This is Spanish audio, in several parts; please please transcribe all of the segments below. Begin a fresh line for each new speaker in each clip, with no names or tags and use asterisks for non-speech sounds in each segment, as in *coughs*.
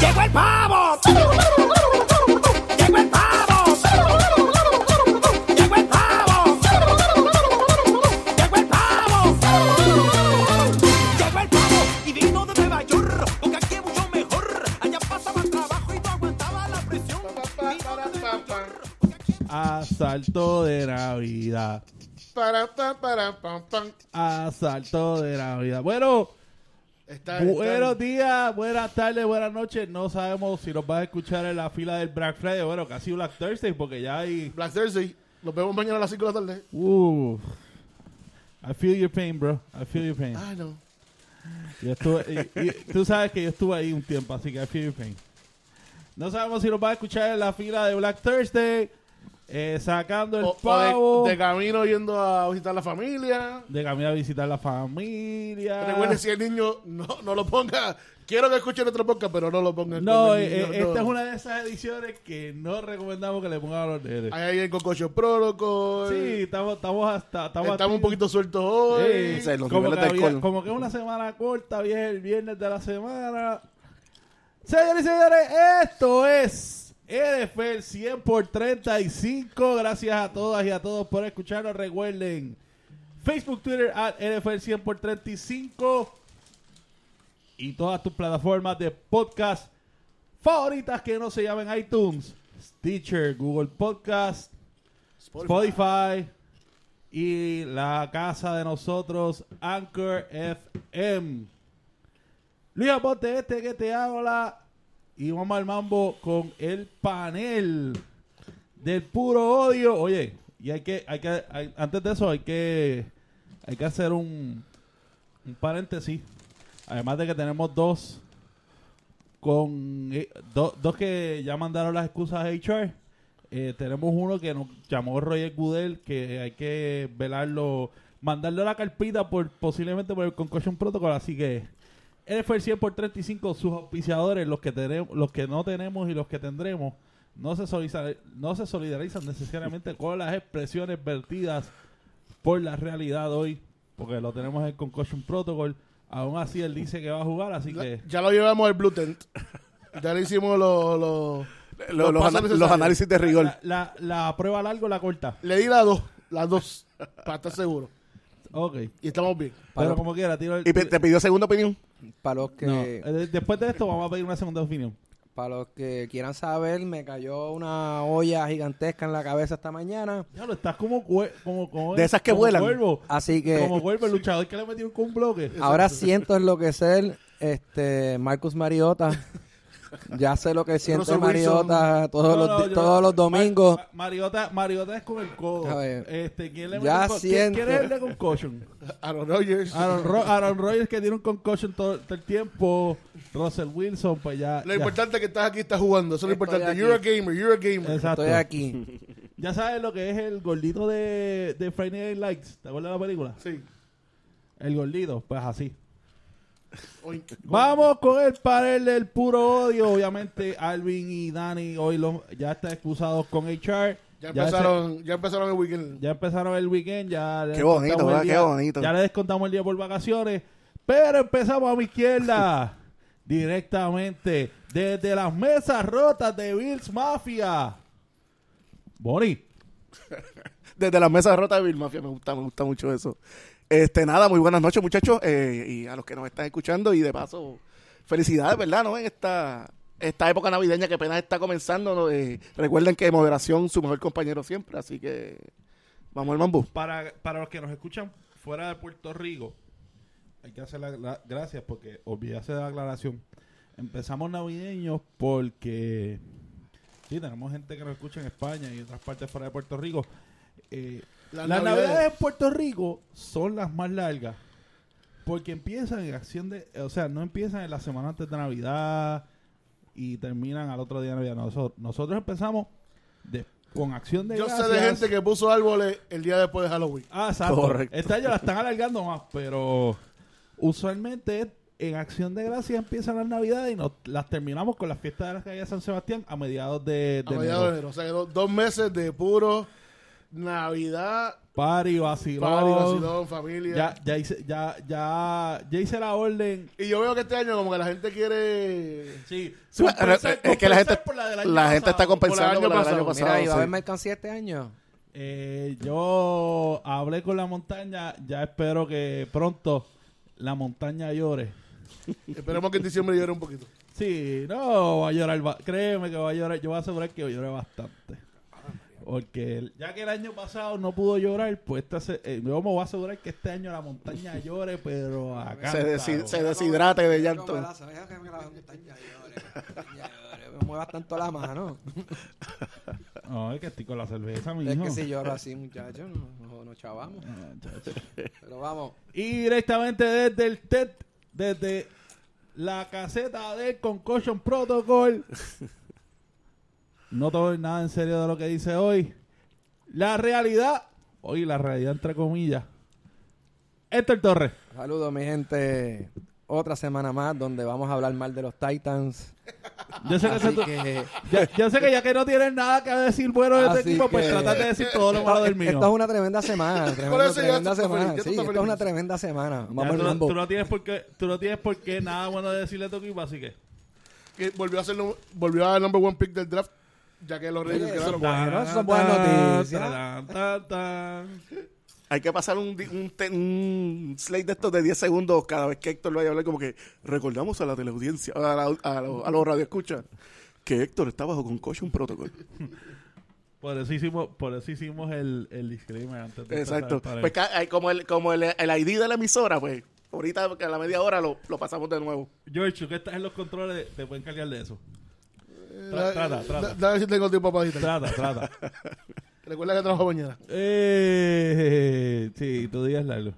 Llegó el pavo. Llegó el pavo. Llegó el pavo. Llegó el pavo. Llegó el pavo y vino de Nueva York. Porque aquí mucho mejor. Allá pasaba trabajo y no aguantaba la presión.
Asalto de Navidad.
Para, pa, para.
Asalto de Navidad. Bueno,
Está,
buenos
está-
días, buenas tardes, buenas noches. No sabemos si nos vas a escuchar en la fila del Black Friday. Bueno, casi Black Thursday porque ya hay...
Black Thursday. Nos vemos mañana a las 5 de la tarde.
Uh, I feel your pain, bro. I feel your pain. Yo estuve, y- y tú sabes que yo estuve ahí un tiempo, así que I feel your pain. No sabemos si nos va a escuchar en la fila de Black Thursday, eh, sacando el
O- o
pavo,
de,
de,
de camino yendo a visitar la familia.
camino a visitar la familia.
Recuerde si el niño no, no lo ponga. Quiero que escuche nuestro podcast, pero no lo ponga.
no,
con el
eh,
niño,
eh,
no.
esta es una de esas ediciones que no recomendamos que le pongan a los nenes.
Hay ahí el Cococho Protocol.
Sí, estamos, estamos hasta... Estamos,
Estamos un poquito sueltos hoy.
Sí,
Sí, los
como,
niveles
que
de
había-
alcohol.
como que es una semana corta, bien el viernes de la semana. Señores y señores, esto es NFL 100 por 35. Gracias a todas y a todos por escucharnos. Recuerden, Facebook, Twitter, at NFL 100 por 35. Y todas tus plataformas de podcast favoritas que no se llamen iTunes, Stitcher, Google Podcast, Spotify y la casa de nosotros, Anchor FM. Luis Aponte, este que te habla. Y vamos al mambo con el panel del puro odio. Oye, y hay que, hay que, antes de eso hay que, hay que hacer un, un paréntesis. Además de que tenemos dos con eh, do- dos que ya mandaron las excusas a HR. Eh, tenemos uno que nos llamó Roger Goodell, que hay que velarlo, mandarle la carpita por posiblemente por el Concussion Protocol, así que él fue el 100 por 35, sus auspiciadores, los que tenemos, los que no tenemos y los que tendremos, no se solidarizan, no se solidarizan necesariamente con las expresiones vertidas por la realidad hoy, porque lo tenemos en el Concussion Protocol. Aún así él dice que va a jugar, así que
Ya lo llevamos al Blue Tent. Ya le hicimos los. los-
análisis de rigor.
la, la, la prueba largo o la corta.
Le di las dos. Las dos. Para estar seguro.
Ok.
Y estamos bien.
Pero
Para-
como quiera, tiro el-
¿Y te pidió segunda opinión?
Para los que
No, eh, después de esto vamos a pedir una segunda opinión.
para los que quieran saber, me cayó una olla gigantesca en la cabeza esta mañana.
Ya lo estás como como, como
De esas que
como
vuelan.
Cuervo,
Así que
como cuervo, el luchador que le metió con un bloque.
ahora siento enloquecer este Marcus Mariota. *laughs* Ya sé lo que siente
Russell
Mariota todos,
No,
los,
no,
di-
yo-
todos los domingos.
Ma- Ma- Mariota, Mariota es con el codo.
A ver.
Este, ¿quién le
Ya
con- ¿quién, quién es el de concussion? *laughs*
Aaron Rodgers.
Aaron, Ro- Aaron Rodgers que tiene un concussion todo, todo el tiempo. Russell Wilson, pues ya.
Lo
ya.
importante es que estás aquí y estás jugando. Eso es lo importante.
aquí.
You're a gamer. You're a gamer.
Exacto.
Estoy aquí. *laughs*
Ya sabes lo que es el gordito de, de Friday Night Lights. ¿Te acuerdas de la película?
Sí.
El gordito, pues así. Vamos con el panel del puro odio. Obviamente, Alvin y Dani hoy ya están excusados con HR.
Ya empezaron, ya empezaron el weekend.
ya empezaron el weekend. Ya le
Qué bonito,
descontamos el
¿verdad? Qué
día-
bonito.
Ya le descontamos el día por vacaciones. Pero empezamos a mi izquierda. *laughs* directamente desde las mesas rotas de Bills Mafia. Boni. *laughs*
Desde la mesa rota de Bill Mafia, me gusta, me gusta mucho eso. Este, nada, muy buenas noches, muchachos, eh, y a los que nos están escuchando, y de paso, felicidades, ¿verdad? ¿No? En esta, esta época navideña que apenas está comenzando. Eh, recuerden que moderación, su mejor compañero siempre, así que vamos al mambo.
Para, para los que nos escuchan fuera de Puerto Rico, hay que hacer la, la- gracias porque olvidase de la aclaración. Empezamos navideños porque sí, tenemos gente que nos escucha en España y otras partes fuera de Puerto Rico. Eh,
Las navidades.
navidades en Puerto Rico son las más largas porque empiezan en acción de, o sea, no empiezan en la semana antes de Navidad y terminan al otro día de Navidad. Nosotros, nosotros empezamos de- con acción de
Yo sé de gente que puso árboles el día después de Halloween.
Ah, exacto.
Correcto.
Este año la están alargando más, pero usualmente en Acción de Gracias empiezan las Navidades y nos, las terminamos con las fiestas de la calle de San Sebastián a mediados de,
A
de
mediados de
enero.
enero. O sea, que do- dos meses de puro Navidad,
Party, vacilón.
Party, vacilón, familia.
Ya, ya, hice, ya, ya, ya hice la orden.
Y yo veo que este año como que la gente quiere...
Sí,
Sí,
compensar-
es que la gente,
la
gente está compensando
por
la del
año
año pasado.
Mira, ¿y va a haber mercancía este año?
Eh, yo hablé con la montaña, ya espero que pronto la montaña llore.
Esperemos que en diciembre llore un poquito.
Sí, no, va a llorar, va- créeme que va a llorar, yo voy a asegurar que llore bastante. Porque el- ya que el año pasado no pudo llorar, pues este, se- eh, yo me voy a asegurar que este año la montaña *laughs* llore, pero acá.
Se, desi- se deshidrate de llanto.
Que me la montaña llore, montaña llore. Me muevas tanto la mano. *laughs*
No, es que estoy con la cerveza, mi
Es que si lloro así, muchachos, no, no, no chavamos.
Ah,
Pero vamos.
Y directamente desde el TED, desde la caseta del Concussion Protocol. *laughs* No tomo nada en serio de lo que dice hoy. La realidad, hoy la realidad entre comillas. Héctor Torres.
Saludos, mi gente. Otra semana más donde vamos a hablar mal de los Titans. *laughs*
Yo sé que, ya, yo sé que ya que no tienes nada que decir bueno de este
Así
equipo, pues
que-
trata de decir todo lo malo del mío.
Esto es una tremenda semana. tremenda, semana. Sí, esto es una tremenda semana. Vamos
tú, no-
Lambo.
tú no tienes por qué, tú no tienes por qué nada bueno de decirle a tu equipo, así que.
Que volvió a ser volvió a dar el number one pick del draft, ya que los Reyes quedaron.
son buenas noticias.
Hay que pasar un, un, te- un slate de estos de 10 segundos cada vez que Héctor lo vaya a hablar, como que recordamos a la teleaudiencia, a, la- a, los- a los radioescuchas, que Héctor está bajo concussion protocol. *laughs*
Por eso hicimos, por eso hicimos el, el disclaimer antes de
Exacto. Pues hay como el, como el, el ID de la emisora, pues ahorita a la media hora lo, lo pasamos de nuevo.
George, tú que estás en los controles, te pueden encargar de eso. Tra- trata,
da-
trata.
da- Dame ver si tengo tiempo para editar.
Trata, trata. *laughs*
Recuerda que trabajo mañana.
eh, sí, tú digas largo.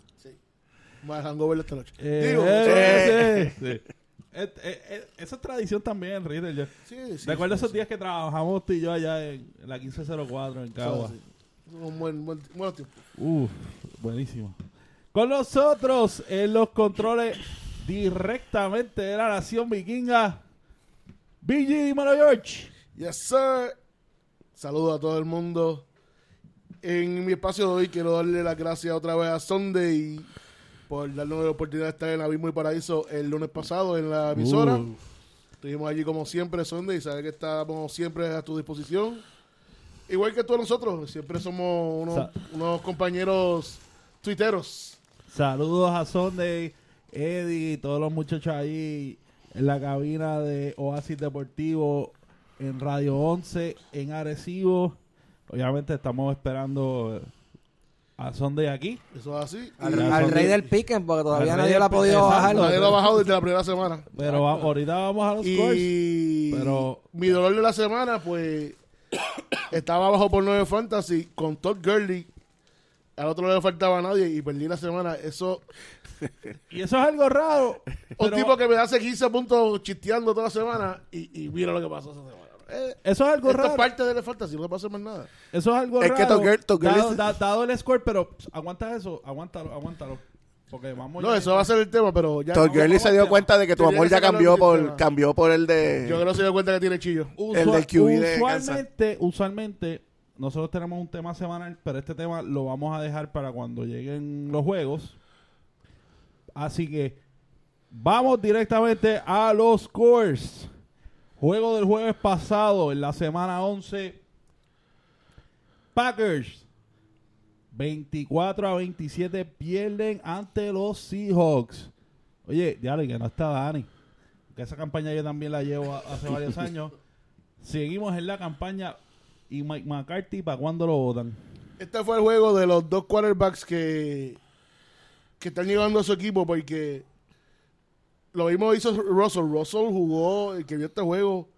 Voy a hangover esta noche.
Eh,
Digo,
eh, sí, sí. Esa es tradición también, Ritter. Yo-
sí, sí,
Recuerdo
sí,
esos
sí.
días que trabajamos tú y yo allá en la 1504 en Cagua.
Sí, sí. Un buen, buen, buen tiempo.
Uf, buenísimo. Con nosotros en los controles directamente de la nación vikinga, BG Dímelo George.
Yes, sir. Saludos a todo el mundo. En mi espacio de hoy quiero darle las gracias otra vez a Sunday por darnos la oportunidad de estar en Abismo y Paraíso el lunes pasado en la emisora.
Uh,
Estuvimos allí como siempre, Sunday, y sabes que estamos siempre a tu disposición. Igual que todos nosotros, siempre somos unos,
Sa-
unos compañeros tuiteros.
saludos a Sunday, Eddie y todos los muchachos ahí en la cabina de Oasis Deportivo en Radio 11 en Arecibo. Obviamente estamos esperando a Sunday aquí.
Eso es así.
Al, rey del piquen, porque todavía nadie lo ha podido bajar.
nadie lo ha bajado desde la primera semana.
Pero va- ahorita vamos a los scores.
Y
Pero-
mi dolor de la semana, pues, *coughs* estaba abajo por 9 fantasy con Todd Gurley. Al otro no le faltaba a nadie y perdí la semana. Eso, *laughs*
Y eso es algo raro.
un tipo que me hace 15 puntos chisteando toda la semana y, y mira lo que pasó esa semana. Eh,
Eso es algo
esto
raro.
es parte de la fantasy, no pasa más nada.
Eso es algo
Es
raro.
que Todd Gurley
dado,
es-
da- dado el score, pero pss, aguanta eso, aguántalo, aguántalo. Porque vamos
No,
ya-
eso va a ser el tema, pero ya.
Todd
no,
Gurley se dio
tema.
cuenta de que tu
Tenía
amor ya cambió por, cambió por el de...
Yo creo que se dio cuenta que tiene chillo.
El del QB de
usualmente, usualmente, nosotros tenemos un tema semanal, pero este tema lo vamos a dejar para cuando lleguen los juegos. Así que vamos directamente a los scores. Juego del jueves pasado, en la semana 11. Packers 24 a 27 pierden ante los Seahawks. Oye, ya que no está Dani. Que esa campaña yo también la llevo hace varios *laughs* años. Seguimos en la campaña. ¿Y Mike McCarthy para cuándo lo votan?
Este fue el juego de los dos quarterbacks que, que están llevando a su equipo porque lo mismo hizo Russell. Russell jugó, el que vio este juego,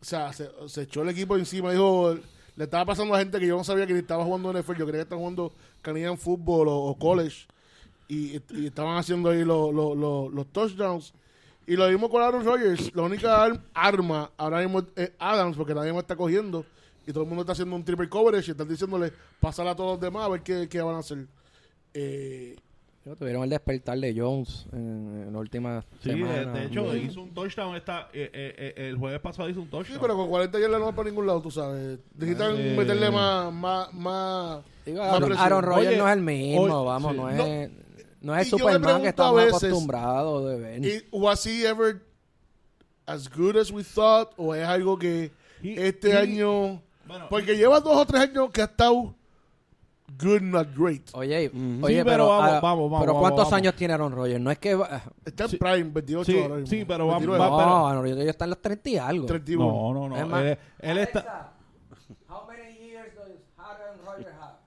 o sea, se, se echó el equipo encima. Dijo, le estaba pasando a gente que yo no sabía que ni estaba jugando NFL. Yo creía que estaban jugando Canadian Football o, o college. Y, y estaban haciendo ahí los, los, los, los touchdowns. Y lo mismo con Aaron Rodgers. La única ar- arma ahora mismo es Adams porque nadie más está cogiendo. Y todo el mundo está haciendo un triple coverage y están diciéndole pasar a todos los demás a ver qué, qué van a hacer. Eh,
tuvieron el despertar de Jones en, en la última
Sí, de,
semana.
de hecho, hizo un touchdown esta, eh, eh, eh, el jueves pasado hizo un
Sí,
touchdown.
pero con 40 yardas no va para ningún lado, tú sabes. Necesitan
Eh.
meterle más, más, más,
Digo,
más
Aaron, Rodgers no es el mismo,
oye,
vamos,
sí.
no es, no es
Y
el Superman que estamos
veces,
acostumbrados de ver.
¿Was he ever as good as we thought? ¿O es algo que
He-
este
he-
año...
Bueno,
Porque lleva dos o tres años que ha estado good, not great.
Oye,
Ujú.
oye
Sí,
pero,
pero vamos,
ah,
vamos, vamos,
pero
vamos,
¿cuántos
vamos.
años tiene Aaron Rodgers? No es que... va-
Está en
Sí.
prime, 28
Sí,
ahora mismo.
sí, pero va-
29,
va-
no, Aaron Rodgers ya está en los 30 y algo.
31.
no, no, no.
Es más-
él, él está...
how many years does Aaron Rodgers have?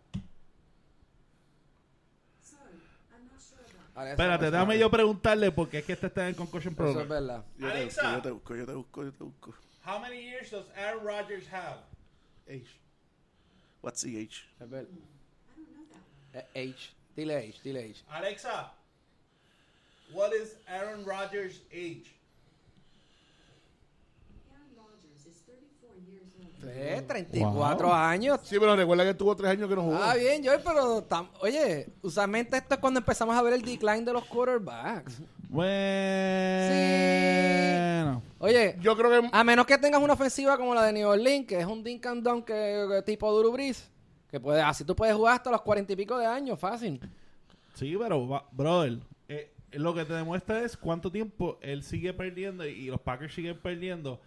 Espérate, déjame yo preguntarle porque es que este está en el Concussion
Eso es
Program.
verdad.
Yo te
Alexa.
busco, yo te busco, yo te busco, yo te busco.
How many years does Aaron Rodgers have?
Age.
What's the age?
Es verdad. Age. Dile age, dile age.
Alexa, what is Aaron Rodgers' age?
Aaron Rodgers is 34 years old.
Eh, 34
Wow.
años.
Sí, pero recuerda que tuvo tres años que no jugó.
Ah, bien, Joel, pero... tam- Oye, usualmente esto es cuando empezamos a ver el decline de los quarterbacks.
Bueno.
Oye,
Yo creo que...
a menos que tengas una ofensiva como la de New Orleans, que es un dink and dunk que, que tipo Drew Brees, que puede, así tú puedes jugar hasta los cuarenta y pico de años, fácil.
Sí, pero, va- brother, eh, lo que te demuestra es cuánto tiempo él sigue perdiendo y, los Packers siguen perdiendo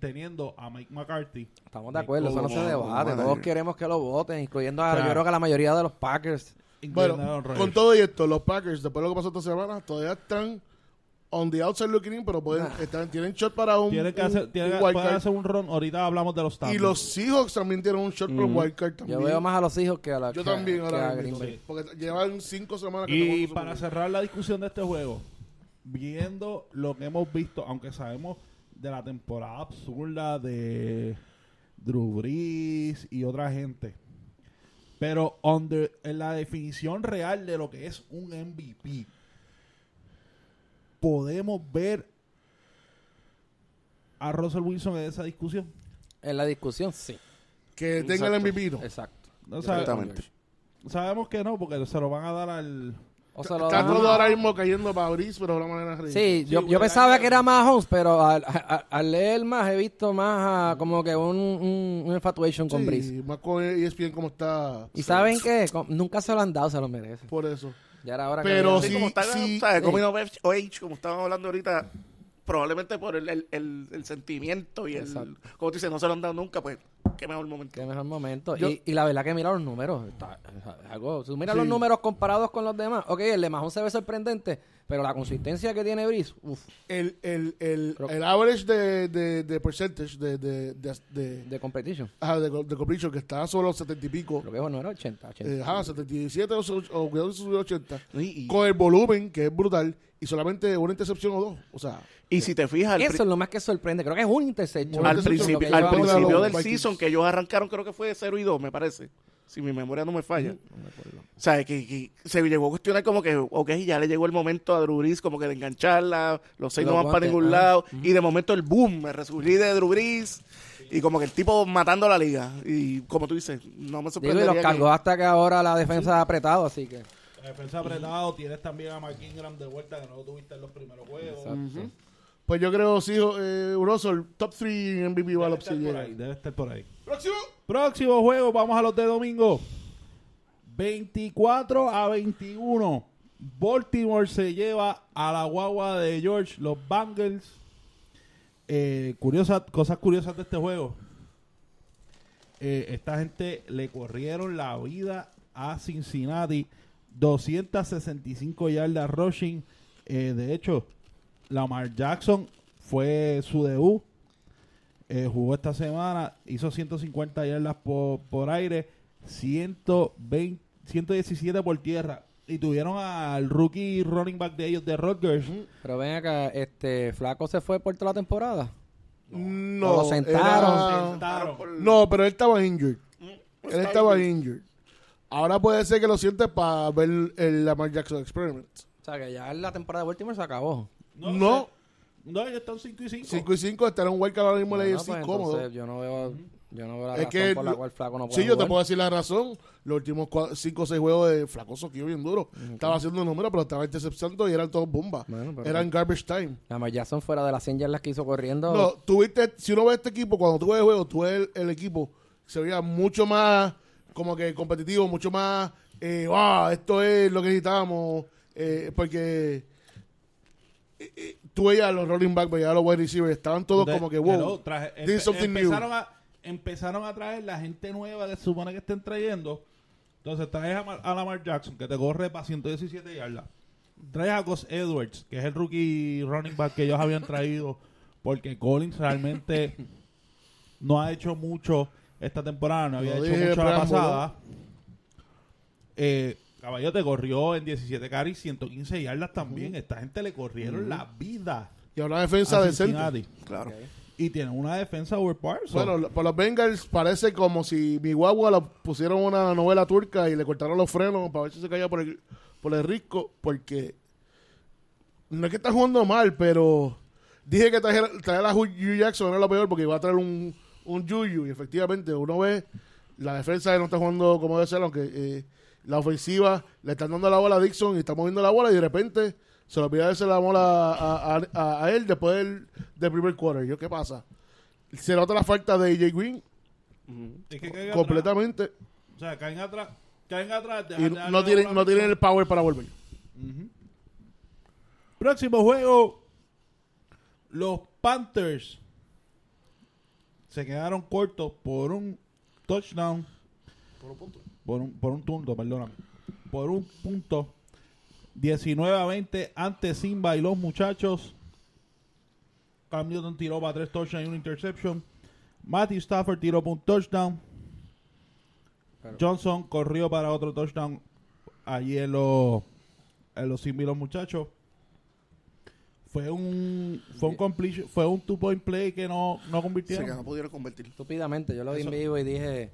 teniendo a Mike McCarthy.
Estamos de acuerdo, eso no se debate.
madre.
Todos queremos que lo voten, incluyendo a,
O sea,
yo creo que a la mayoría de los Packers.
Bueno, con todo y esto, los Packers, después de lo que pasó esta semana, todavía están on the outside looking in, pero pueden, están, tienen shot para un,
Tienen que
un-
hacer, tienen
un
pueden
card.
hacer un run. Ahorita hablamos de los
Y
standings.
los Seahawks también tienen un shot por wild card también.
Yo veo más a los hijos que a la
Yo
que a-
también
que a Green Bay.
Porque llevan cinco semanas que
Y para cerrar la discusión de este juego, viendo lo que hemos visto, aunque sabemos de la temporada absurda de Drew Brees y otra gente, pero under, en la definición real de lo que es un MVP, podemos ver a Russell Wilson en esa discusión.
En la discusión, sí.
que tenga el. MVP. ¿no?
Exacto.
No sabe-
Exactamente.
sabemos que no, porque se lo van a dar al...
O se lo
Está todo ahora mismo cayendo para Brice, pero de una manera ridícula.
Sí, yo,
Sí,
yo
güey,
pensaba que era más Holmes, pero al, leer más he visto más a como que un, un, un infatuation con
Sí,
Breeze.
más con ESPN como está.
¿Y saben qué? Nunca se lo han dado, se lo merecen.
Por eso.
Ya era hora que
Pero
le-
Sí, como está,
sí,
¿sabes? como estábamos hablando ahorita, probablemente por el, el, el, el sentimiento y el, como tú dices, no se lo han dado nunca, pues, qué mejor momento.
Qué mejor momento.
Yo-
y, y la verdad que mira los números. está- es algo, tú mira
Sí.
los números comparados con los demás. Ok, el de Mahon se ve sorprendente, pero la consistencia que tiene Brice, uff,
El, el, el, el average de, de, de percentage de, de, de, de,
de competition.
ajá, de, de completion, que está solo 70 y pico.
Creo que bueno, era 80, 80.
Eh, ajá, 77 o, o cuidado si subió 80.
Y, y-
Con el volumen, que es brutal, y solamente una intercepción o dos. O sea,
y si te fijas,
Eso es lo más que sorprende. Creo que es un interception.
Una
al
lo que
al
de
principio del
Vikings.
season que ellos arrancaron, creo que fue 0 y 2, me parece. Si mi memoria no me falla. O sea, que, que se llegó a cuestionar como que, ok, ya le llegó el momento a Drew Brees como que de engancharla, los seis
Los
no van para ningún
ah.
lado, y de momento el boom, me resurgí de Drew Brees, y como que el tipo matando la liga. Y como tú dices, no me
Digo, y los cargó
que-
hasta que ahora la defensa ha apretado, así que.
La defensa apretado, tienes también a Mark Ingram de vuelta que no lo tuviste en los primeros juegos.
Exacto.
Pues yo creo, sí, eh, Russell, top 3 en MVP
Debe
Ballot
estar por ahí, debe estar por ahí.
Próximo.
Próximo juego, vamos a los de domingo. 24 a 21. Baltimore se lleva a la guagua de George, los Bengals. Eh, curiosa- cosas curiosas de este juego. Eh, esta gente le corrieron la vida a Cincinnati. 265 yardas rushing. Eh, de hecho, Lamar Jackson fue su debut. Eh, jugó esta semana, hizo 150 yardas por, por aire, 120, 117 por tierra. Y tuvieron al rookie running back de ellos, de Rutgers.
Pero ven acá, este Flaco se fue por toda la temporada.
No.
O lo sentaron.
era-
Sentaron.
No, pero él estaba injured. Él
Está
estaba
injured.
injured. Ahora puede ser que lo sientes para ver el Lamar Jackson Experiment.
O sea, que ya la temporada de Baltimore se acabó.
No.
No, no ellos están 5 y 5.
5 y 5 estará un wild card ahora mismo en
Bueno,
AFC
pues,
cómodo.
yo no veo... Yo no veo la
Es
razón
que
por la cual Flaco no puede
Sí, yo te
jugar.
puedo decir la razón. Los últimos 5 o 6 juegos de Flaco Soquillo bien duro. Estaba haciendo números, pero estaba interceptando y eran todos bombas.
Bueno,
eran garbage time.
Lamar Jackson fuera de las 100 yardas que hizo corriendo.
No, tuviste, si uno ve este equipo, cuando tú ves el juego, tú ves el, el equipo, se veía mucho más como que competitivo, mucho más, eh, "Ah, esto es lo que necesitábamos, eh, porque tú veías a los rolling back, veías a los wide receivers, estaban todos
De-
como que, wow,
traje- empe-
new.
empezaron a empezaron a traer la gente nueva que se supone que estén trayendo. Entonces traes a, Mar- a Lamar Jackson que te corre para 117 yardas. Traes a Gus Edwards, que es el rookie running back que ellos habían *laughs* traído porque Collins realmente no ha hecho mucho esta temporada, no había
Lo
hecho mucho la pasada. Eh, Caballo te corrió en 17 carries, 115 yardas también. Esta gente le corrieron la vida
Y a una defensa decente.
Claro.
Y tienen una defensa overpowered. so-
Bueno, por los Bengals parece como si mi guagua la pusieron una novela turca y le cortaron los frenos para ver si se caía por el, por el risco, porque no es que está jugando mal, pero dije que traer a Hugh Jackson era lo peor porque iba a traer un, un Juju y efectivamente uno ve la defensa no está jugando como debe ser, aunque eh, la ofensiva le están dando la bola a Dixon y está moviendo la bola y de repente se le olvida darse la bola a, a- a- a él después del, del primer quarter. Yo, ¿qué pasa? Se nota la falta de AJ Green
Es que caigan
completamente
atrás. O sea, caen atrás. Caen atrás.
y
de darle
no tienen, no
a
tienen el power para volver.
Próximo juego. Los Panthers se quedaron cortos por un touchdown. Por un, por un punto, perdóname. Por un punto. 19 a 20 ante Simba y los muchachos. Cam Newton tiró para tres touchdowns y una interception. Matthew Stafford tiró para un touchdown.
Pero-
Johnson corrió para otro touchdown allí en los, en los Simba y los muchachos. Fue un fue un completion, fue un two point play que no, no
Sí,
convirtieron.
que no pudieron convertir.
Estúpidamente, yo lo vi
Eso-
en vivo y dije.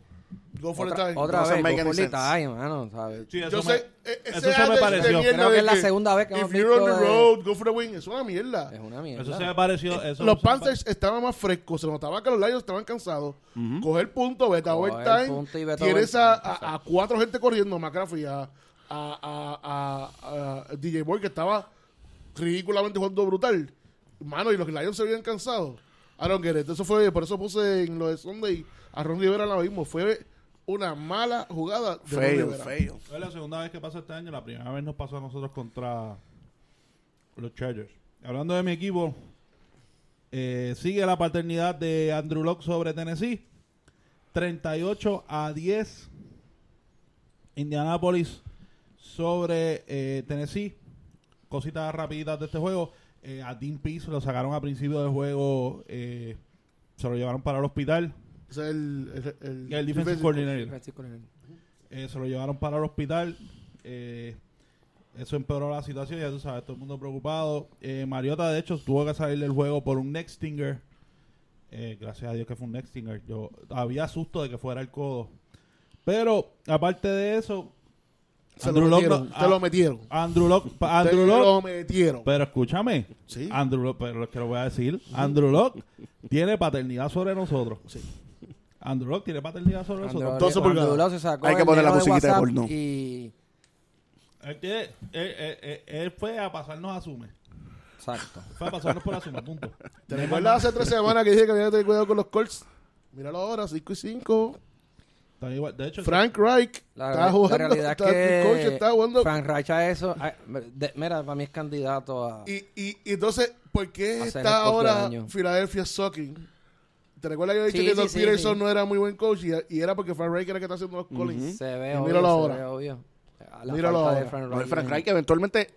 Go for the
Otra,
time.
otra
Doesn't
vez,
make
go
any
for the
sense.
time, mano, ¿sabes?
Sí, eso
Yo
me-
sé, e-
eso se me
adage de
pareció.
mierda
Creo que
de
es la segunda vez que hemos
If you're on
visto
the
de-
road, go for the win. Es una mierda.
Es una mierda.
Eso se me pareció. Eso
Los
se me
Panthers estaban más frescos. Se notaba que los Lions estaban cansados. Coger punto, vete a
Coger
overtime.
punto y vete a
Tienes a,
overtime.
a- a cuatro gente corriendo. McCaffrey, a, a, a- a- a DJ Boy, que estaba ridículamente jugando brutal. Mano, y los Lions se habían cansado. I don't get it. Eso fue, por eso puse en lo de Sunday a Ron Rivera lo mismo. Fue una mala jugada de Rivera.
feo.
Es la segunda vez que pasa este año. La primera vez nos pasó a nosotros contra los Chargers. Hablando de mi equipo, eh, sigue la paternidad de Andrew Locke sobre Tennessee. 38 a 10. Indianapolis sobre eh, Tennessee. Cositas rapiditas de este juego. Eh, a Dean Pease lo sacaron a principio del juego. eh, se lo llevaron para el hospital.
Ese es el, el, el,
El defensive
defensive
coordinator.
Francisco Leonel.
Eh, se lo llevaron para el hospital. Eh, eso empeoró la situación, ya tú sabes, todo el mundo preocupado. Eh, Mariota, de hecho, tuvo que salir del juego por un neck stinger. Eh, gracias a Dios que fue un neck stinger. Yo había susto de que fuera el codo. Pero, aparte de eso,
Se
Andrew
lo
Luck
metieron.
no-
te
ah,
lo metieron.
Andrew Locke,
te
Andrew
lo
Locke,
metieron.
pero escúchame,
Sí.
Andrew Locke, pero lo que lo voy a decir, Andrew Locke tiene paternidad sobre nosotros. Andrew tiene paternidad sobre
Andrew-
nosotros.
12
Andrew
pulgadas.
Luck se sacó
Hay que poner la
de
musiquita de porno.
Y...
Él, tiene- él- él- él- él fue a pasarnos a Sume.
Exacto.
Fue a pasarnos por Asume, punto. *laughs*
¿Te recuerdas hace tres semanas que dije que había que tener cuidado con los Colts? Míralo ahora, 5 y 5.
Está igual. De hecho,
Frank Reich
La,
está
la
jugando.
realidad
está-
es
el coach
que
está jugando.
Frank Reich a eso... de- mira, para mí es candidato a...
Y, y, y entonces, ¿por qué está ahora
año.
Philadelphia sucking? ¿Te recuerdas que había dicho
Sí,
que
sí,
Doug
sí,
Peterson
sí.
no era muy buen coach y, y era porque Frank Reich era el que está haciendo los Collins?
Se ve
Y
obvio,
míralo
se
ahora.
ve obvio. La
Míralo
falta de
ahora.
Frank Reich
Frank Reich eventualmente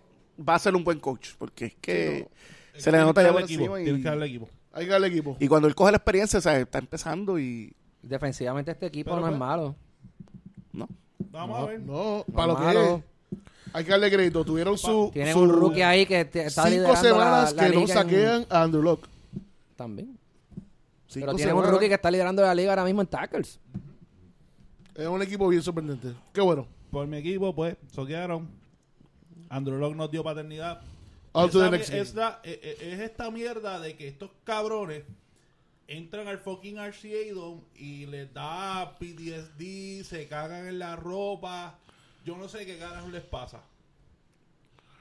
va a ser un buen coach, porque es que se le nota ya por
equipo,
encima
Tienes que
y,
darle equipo.
Hay que darle equipo.
y cuando él coge la experiencia, o sea, está empezando y
Defensivamente este equipo
Pero
no es
fue-
malo.
no.
Vamos a ver.
No,
No
para lo que es. Hay que darle crédito. Tuvieron su.
Tienen
su
un rookie ahí que está
cinco
liderando
semanas
la, la
que no
liga en-
saquean a Andrew Locke.
También.
Cinco
Pero tienen un rookie que está liderando la liga ahora mismo en tackles.
Es un equipo bien sorprendente. Qué bueno.
Por mi equipo, pues, soquearon. Andrew Locke nos dio paternidad. Es, la- eh, eh, es esta mierda de que estos cabrones entran al fucking RCA Dome y les da PTSD, se cagan en la ropa. Yo no sé qué carajo les pasa.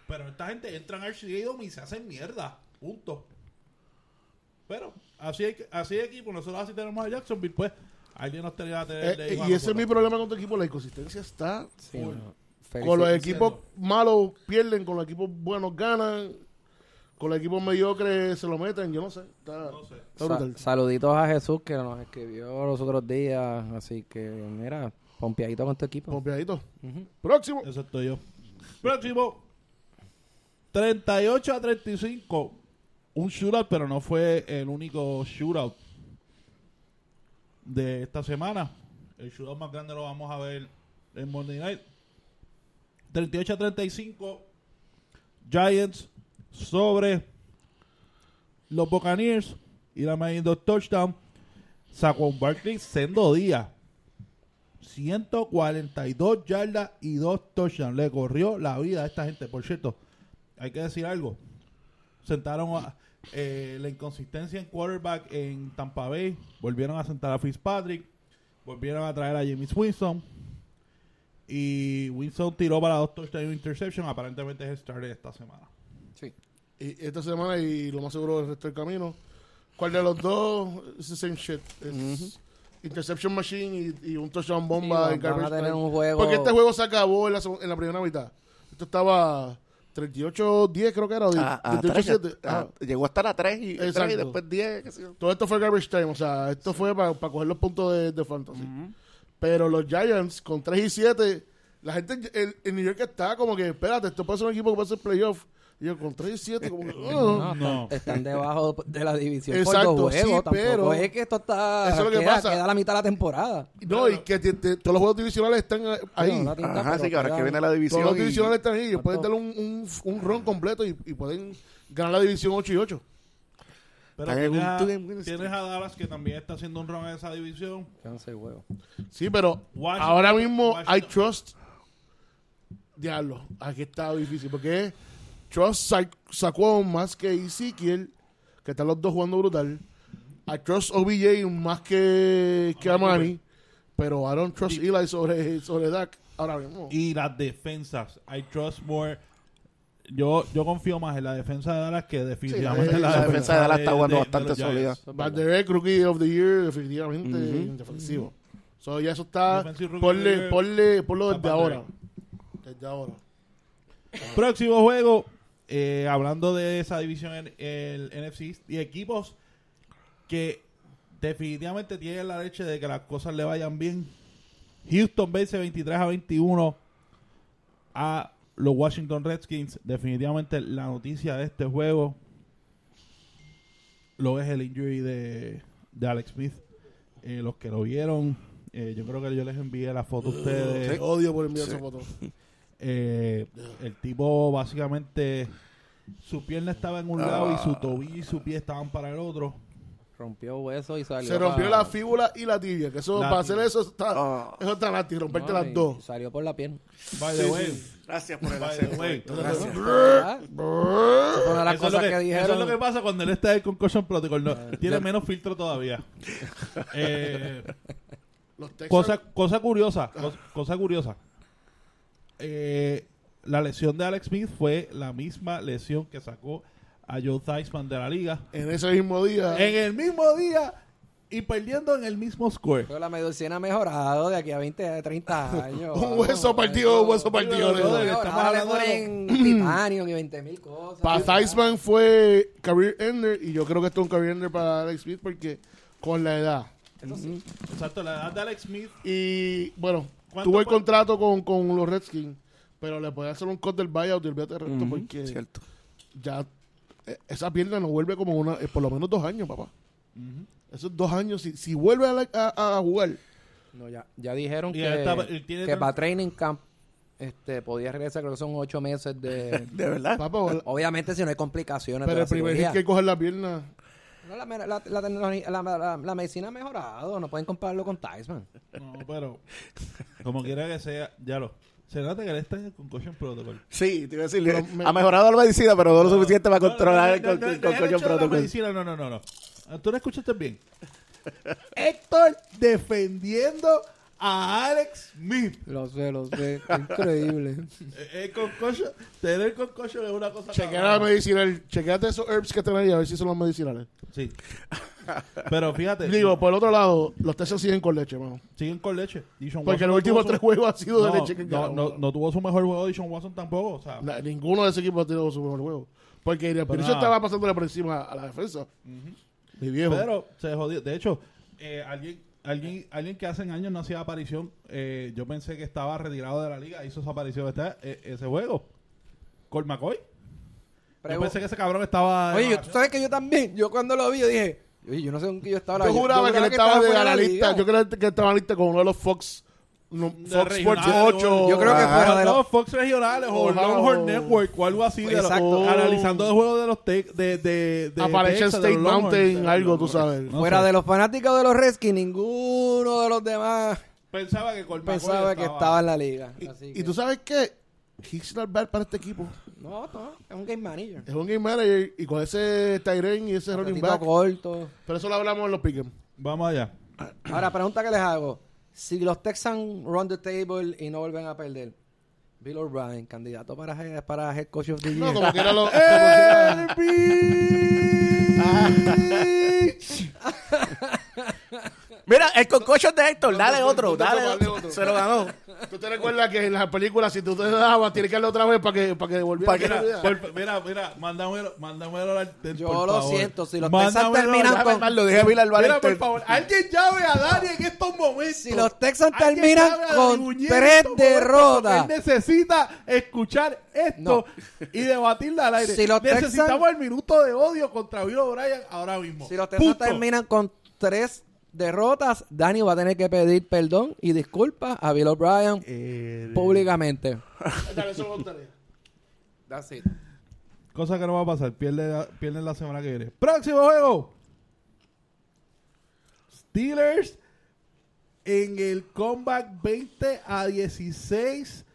Pero esta gente entran al RCA Dome y se hacen mierda. Punto. Pero así, hay así de equipo, nosotros así tenemos a Jacksonville, pues alguien nos tenía que tener
Eh,
a
y ese es mi problema con tu equipo, la inconsistencia está.
Sí, no.
Con los equipos malos pierden, con los equipos buenos ganan, con los equipos mediocres se lo meten, yo no sé. Está,
No sé.
está
Sa-
brutal.
saluditos a Jesús que nos escribió los otros días. Así que, mira, pompeadito con tu equipo.
Pompeadito.
Ujú.
Próximo.
Eso estoy yo. Próximo. 38 a 35. Un shootout, pero no fue el único shootout de esta semana. El shootout más grande lo vamos a ver en Monday Night. 38 a 35. Giants sobre los Buccaneers. Y la dos touchdown. Sacó un Barkley sendo día. 142 yardas y 2 touchdowns. Le corrió la vida a esta gente. Por cierto, hay que decir algo. Sentaron a- eh, la inconsistencia en quarterback en Tampa Bay. Volvieron a sentar a Fitzpatrick. Volvieron a traer a James Winston. Y Winston tiró para dos touchdowns interception. Aparentemente es el starter esta semana.
Sí.
Y esta semana y lo más seguro el resto del camino. ¿Cuál de los dos? Es the same shit. Es Interception Machine y, y un touchdown bomba.
Sí,
en
van a
garbage
tener
time.
un juego-
Porque este juego se acabó en la, en la primera mitad. Esto estaba 38-10 creo que era. o
A- a
38-7.
tres,
Ah.
a- llegó hasta la 3 y, tres
Exacto.
y después 10. qué sé yo.
Todo esto fue garbage time. O sea, esto fue para coger los puntos de, de fantasy. Pero los Giants con 3 y 7, la gente en, en New York está como que, espérate, esto puede ser un equipo que puede ser playoff. Y yo con 3 y 7, como que, *laughs*
No.
No.
Están, debajo de la división
Exacto,
por dos
sí,
juegos. Tampoco
pero-
es que esto está...
Eso es lo que
queda,
pasa.
queda la mitad de la temporada.
No, y que te- te- todos los juegos divisionales están eh, ahí.
La tinta,
Ajá, sí, que ahora que viene la
todos
división.
los
y-
divisionales están ahí. Ellos pueden darle un, un, un run completo y, y pueden ganar la división 8 y 8.
Pero tienes tienes a Dallas que también está haciendo un run en esa división.
Quedan seis juegos.
Sí, pero
Washington-
ahora mismo
Washington-
I trust. Diablo, aquí está difícil. Porque Trust sa- sacó más que Ezekiel, que están los dos jugando brutal. I trust OBJ más que, que Amani. Pero I don't trust Eli sobre, sobre Dak ahora mismo.
Y las defensas. I trust more. Yo, yo confío más en la defensa de Dallas que definitivamente
Sí,
en la,
la
defensa de Dallas está jugando
de- de
bastante sólida.
Van Der Beek, Rookie of the Year, definitivamente
Ujú.
defensivo. So, ya eso está. Ponle, ponle, ponlo desde ahora. Desde ahora.
Próximo juego. Eh, hablando de esa división en el NFC y equipos que definitivamente tienen la leche de que las cosas le vayan bien. Houston vence 23 a 21 a los Washington Redskins. Definitivamente la noticia de este juego lo es el injury de, de Alex Smith. Eh, los que lo vieron, eh, yo creo que yo les envié la foto a ustedes.
Te odio por enviar
Sí.
esa foto. *laughs*
Eh, el tipo básicamente su pierna estaba en un lado y su tobillo y su pie estaban para el otro.
Rompió hueso y salió.
Se rompió
pa-
la fíbula y la tibia. Que eso,
La
para
tibia.
hacer eso, está,
Ah.
eso está nasty, romperte
No,
las dos.
Salió por la pierna.
By the
Sí,
way,
sí.
Gracias por el acento. Gracias.
Las
Eso es,
cosas
lo
que,
que,
dijeron.
eso es lo que pasa cuando él está en Concussion Protocol. No, tiene menos filtro todavía. *laughs* Eh,
Los
cosa, cosa curiosa. Cosa, cosa curiosa. Eh, la lesión de Alex Smith fue la misma lesión que sacó a Joe Theismann de la liga.
en ese mismo día,
En el mismo día y perdiendo en el mismo score.
Pero la medicina ha mejorado de aquí a 20, 30 años. *laughs*
un hueso partido, un hueso partido.
Le ponen *clears throat* titanio y 20 mil cosas.
Para Theismann fue career ender y yo creo que esto es un career ender para Alex Smith porque con la edad.
Exacto, la edad de Alex Smith.
Y bueno,
¿Cuánto
tuvo el contrato con, con los Redskins, pero le puede hacer un cut del buyout y olvídate del resto porque
Cierto.
ya eh, esa pierna no vuelve como una, eh, por lo menos dos años, papá. Esos dos años, si, si vuelve a, la- a- a jugar,
No, ya, ya dijeron que,
está-
que para training camp este, podía regresar, creo que son 8 meses de... *laughs*
De verdad.
papá,
Obviamente si no hay complicaciones
pero
de
el primer hit
cirugía.
que coger la pierna.
No, la, la, la, tecnología- la- la- la medicina ha mejorado, no pueden compararlo con Tyson.
No, pero como quiera que sea, ya lo. Se nota que él está en el Concussion Protocol.
Sí, te iba a decir,
Pero me-
ha mejorado la medicina, pero no lo suficiente para
No,
controlar el
no, no, deja
Concussion
la
Protocol.
medicina, No, no, no, no. Tú no escuchaste bien. *laughs* Héctor defendiendo a Alex Smith.
Lo sé, lo sé. Increíble. *laughs*
Eh, El concussion, tener concussion es una cosa.
Chequea la medicinal. Chequeate esos herbs que tenéis a ver si son los medicinales.
Sí. Pero fíjate,
Digo, por el otro lado, los Texans siguen con leche, mano.
siguen con leche.
Porque
Watson
los últimos tres
su-
juegos han sido de leche. que
no, no, no tuvo su mejor juego Dishon Watson tampoco. O sea,
ninguno de ese equipo ha tenido su mejor juego. Porque el estaba pasándole por encima a la defensa. Mi viejo.
Pero se jodió. De hecho, eh, alguien, alguien, alguien que hace años no hacía aparición, eh, yo pensé que estaba retirado de la liga, hizo su aparición este, eh, ese juego. Colt McCoy. Yo pensé que ese cabrón estaba.
Oye, yo- tú sabes que yo también, yo cuando lo vi, yo dije, oye, yo no sé con qué yo estaba.
yo juraba que él estaba de
fuera la
analista.
liga.
Yo creo que estaba analista con uno de los Fox. No, Fox Sports
regionales,
8.
Yo creo que fuera de
no,
los-
Fox regionales o
Ojalá,
Longhorn
o-
Network o algo así. De los-
Exacto.
analizando el juego de los tech, de, de, de Texas, de
State
los Longhorns,
Mountain, algo, tú sabes.
No
Fuera
sé.
de los fanáticos de los Redskins, ninguno de los demás
Pensaba que Colt McCoy
pensaba que estaba en la liga. Así
Y,
que-
y tú sabes qué? He's not bad para este equipo.
No, no, es un game manager.
Es un game manager y con ese Tyren y ese running
Ratito
back.
corto.
Pero eso lo hablamos en los pick'em.
Vamos allá.
Ahora, pregunta que les hago. Si los Texans run the table y no vuelven a perder, Bill O'Brien, candidato para, head- para head coach of the
No,
year.
como era lo. *laughs* *laughs*
Mira, el concocho de Héctor, dale otro,
no,
dale otro. Se lo ganó. *laughs*
¿Tú te recuerdas que en las películas, si tú te dabas, tienes que darle otra vez para que, para que devolviera?
Mira, por- mira, mira, mándamelo, mándamelo al
Yo
por
lo
favor.
siento, si los Texans terminan con-
lo dije
Mira, por favor, alguien llame a Dani en estos momentos.
Si los Texans terminan con tres derrotas.
Él necesita escuchar esto
No.
y debatirla al aire.
Si los
Necesitamos
Texans-
el minuto de odio contra Bill O'Brien ahora mismo.
Si los Texans terminan con tres derrotas, Danny va a tener que pedir perdón y disculpas a Bill O'Brien
Eh,
públicamente.
Dale, eso lo contaré.
That's it.
Cosa que no va a pasar. Pierde, la semana que viene. Próximo juego. Steelers en el comeback 20 a 16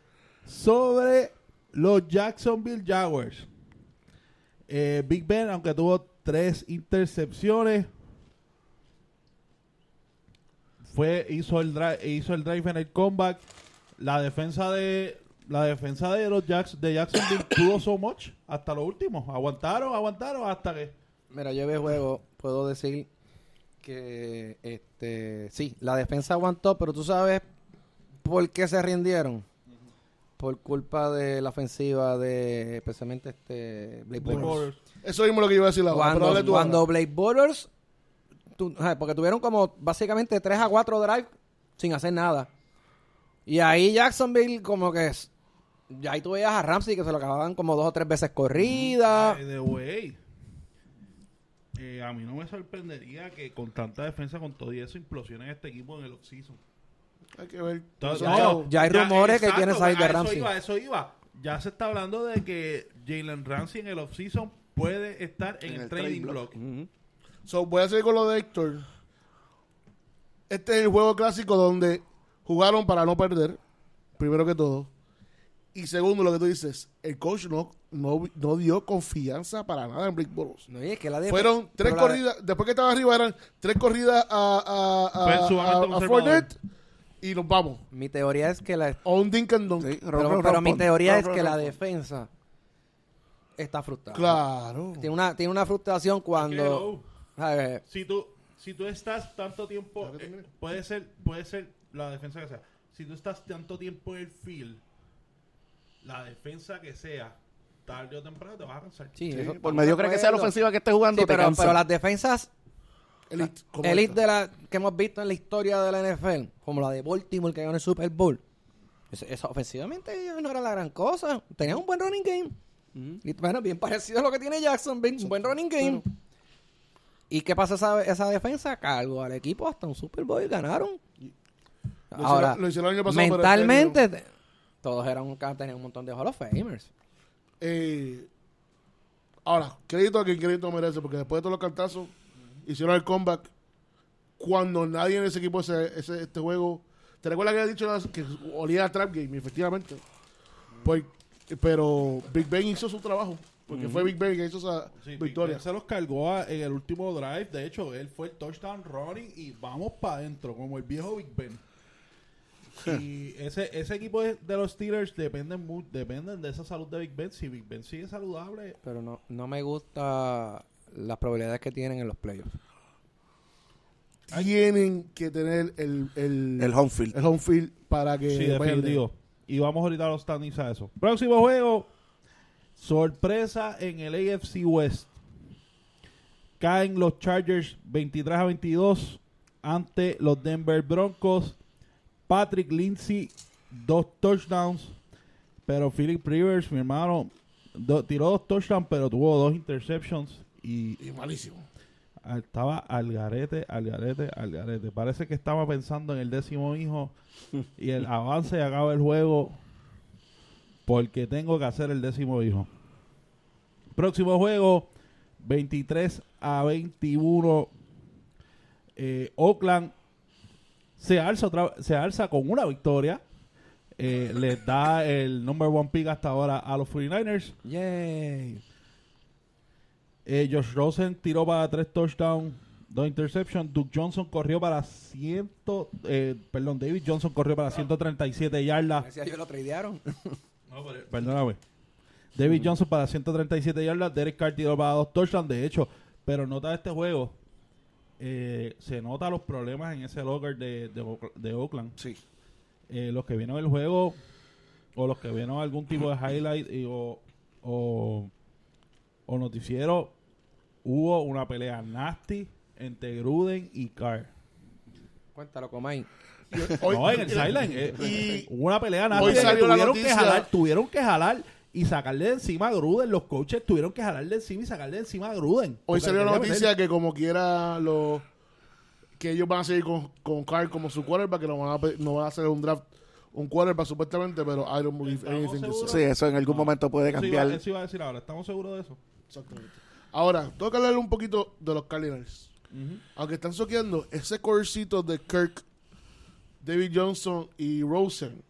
sobre los Jacksonville Jaguars. Eh, Big Ben, aunque tuvo tres intercepciones, fue hizo el drive, hizo el drive en el comeback. La defensa de la defensa de los Jacks, de Jacksonville *coughs* pudo so much hasta lo último. Aguantaron, aguantaron hasta que
Mira, yo vi el juego, puedo decir que este sí, la defensa aguantó, pero tú sabes por qué se rindieron. Por culpa de la ofensiva de especialmente este Blake. Bortles.
Eso mismo lo que iba a decir la
Cuando, cuando. Blake Bortles, tú- porque tuvieron como básicamente 3 a 4 drives sin hacer nada. Y ahí Jacksonville como que es- ya ahí tú veías a Ramsey que se lo acababan como dos o tres veces corrida.
By the way, eh, a mí no me sorprendería que con tanta defensa, con todo y eso, implosionen este equipo en el offseason.
Hay que ver.
Entonces,
ya- hay rumores que quieren salir de
a eso
Ramsey.
Iba, eso iba. Ya se está hablando de que Jalen Ramsey en el offseason puede estar en, el, trading block.
Ujú.
So, voy a seguir con lo de Héctor. Este es el juego clásico donde jugaron para no perder, primero que todo. Y segundo, lo que tú dices, el coach no, no, no dio confianza para nada en Blake Bortles.
No, y es que la def-
Fueron tres corridas, después que estaba arriba eran tres corridas a, a, a, a- a. Fournette y nos vamos.
Mi teoría es que la
A un dink and dunk.
Sí,
pero,
ron, ron,
pero
ron,
mi teoría es que la defensa está frustrada.
Claro.
Tiene una, tiene una frustración cuando.
Si tú, si tú estás tanto tiempo, eh, puede ser, puede ser la defensa que sea. Si tú estás tanto tiempo en el field, la defensa que sea, tarde o temprano te vas a cansar.
Sí, eso-
Por mediocre que sea la ofensiva que esté jugando,
Sí,
te
pero,
cansa.
pero las defensas
Elite.
elite
esta.
de la, que hemos visto en la historia de la NFL, como la de Baltimore que ganó el Super Bowl, esa, esa ofensivamente no era la gran cosa. Tenían un buen running game. Y bueno, bien parecido a lo que tiene Jacksonville, un buen running game. ¿Y qué pasa esa, esa defensa? Cargo al equipo hasta un Super Bowl y ganaron.
Lo
Ahora,
hicieron- lo hicieron el año pasado, este
mentalmente, te- todos eran un, tenían un montón de Hall of Famers.
Eh, ahora, crédito a quien crédito merece, porque después de todos los cantazos, hicieron el comeback. Cuando nadie en ese equipo, ese, ese- este juego. ¿Te recuerdas que había dicho que olía a Trap Game? Efectivamente. Pues, pero Big Ben hizo su trabajo. Porque fue Big Ben que hizo esa
Sí, Big
victoria.
Ben se los cargó a- en el último drive. De hecho, él fue el touchdown running y vamos para adentro, como el viejo Big Ben. y *laughs* ese, ese equipo de, de los Steelers dependen, dependen de esa salud de Big Ben. Si Big Ben sigue saludable,
Pero no, no me gusta las probabilidades que tienen en los playoffs.
Tienen que tener el, el,
El home field.
el home field para que
sí, definitivo. Y vamos ahorita a los standings a eso. Próximo juego. Sorpresa en el AFC West. Caen los Chargers 23 a 22 ante los Denver Broncos. Patrick Lindsay, dos touchdowns. Pero Philip Rivers, mi hermano, do- tiró dos touchdowns, pero tuvo dos interceptions. Y
Y malísimo.
Ah, Estaba al garete, al garete, al garete. Parece que estaba pensando en el décimo hijo *laughs* y el avance y acaba el juego porque tengo que hacer el décimo hijo. Próximo juego, 23 a 21. Eh, Oakland se alza, otra- se alza con una victoria. Eh, les da el number one pick hasta ahora a los 49ers.
Yay.
Eh, Josh Rosen tiró para tres touchdowns, dos interceptions. Duke Johnson corrió para ciento, eh, perdón, David Johnson corrió para 137 yardas.
Gracias a Dios lo tradearon. *laughs*
Perdóname. David Johnson para 137 yardas. Derek Carr tiró para dos touchdowns. De hecho, pero nota este juego. eh, se nota los problemas en ese locker de, de, Oak- de Oakland.
Sí.
Eh, los que vieron el juego o los que vieron algún tipo de highlight y- o, o, o noticiero, hubo una pelea nasty entre Gruden y Carr.
Cuéntalo, Comay. *laughs*
Hoy-
no, en el sideline. eh,
Y
hubo una pelea nasty.
hoy
que
la
tuvieron que jalar, tuvieron que jalar y sacarle de encima a Gruden. Los coaches tuvieron que jalarle de encima y sacarle de encima a Gruden.
Hoy salió la noticia
meter-
que como quiera lo que ellos van a seguir con, con Carr como su quarterback, que no van a, no van a hacer un draft, un quarterback supuestamente, pero I don't believe
¿Estamos
anything say.
Sí, eso en algún momento puede
Eso iba,
cambiar.
eso iba a decir ahora. ¿Estamos seguros de eso?
Exactamente. Ahora, tengo que hablar un poquito de los Cardinals. Aunque están soqueando, ese corecito de Kirk, David Johnson y Rosen,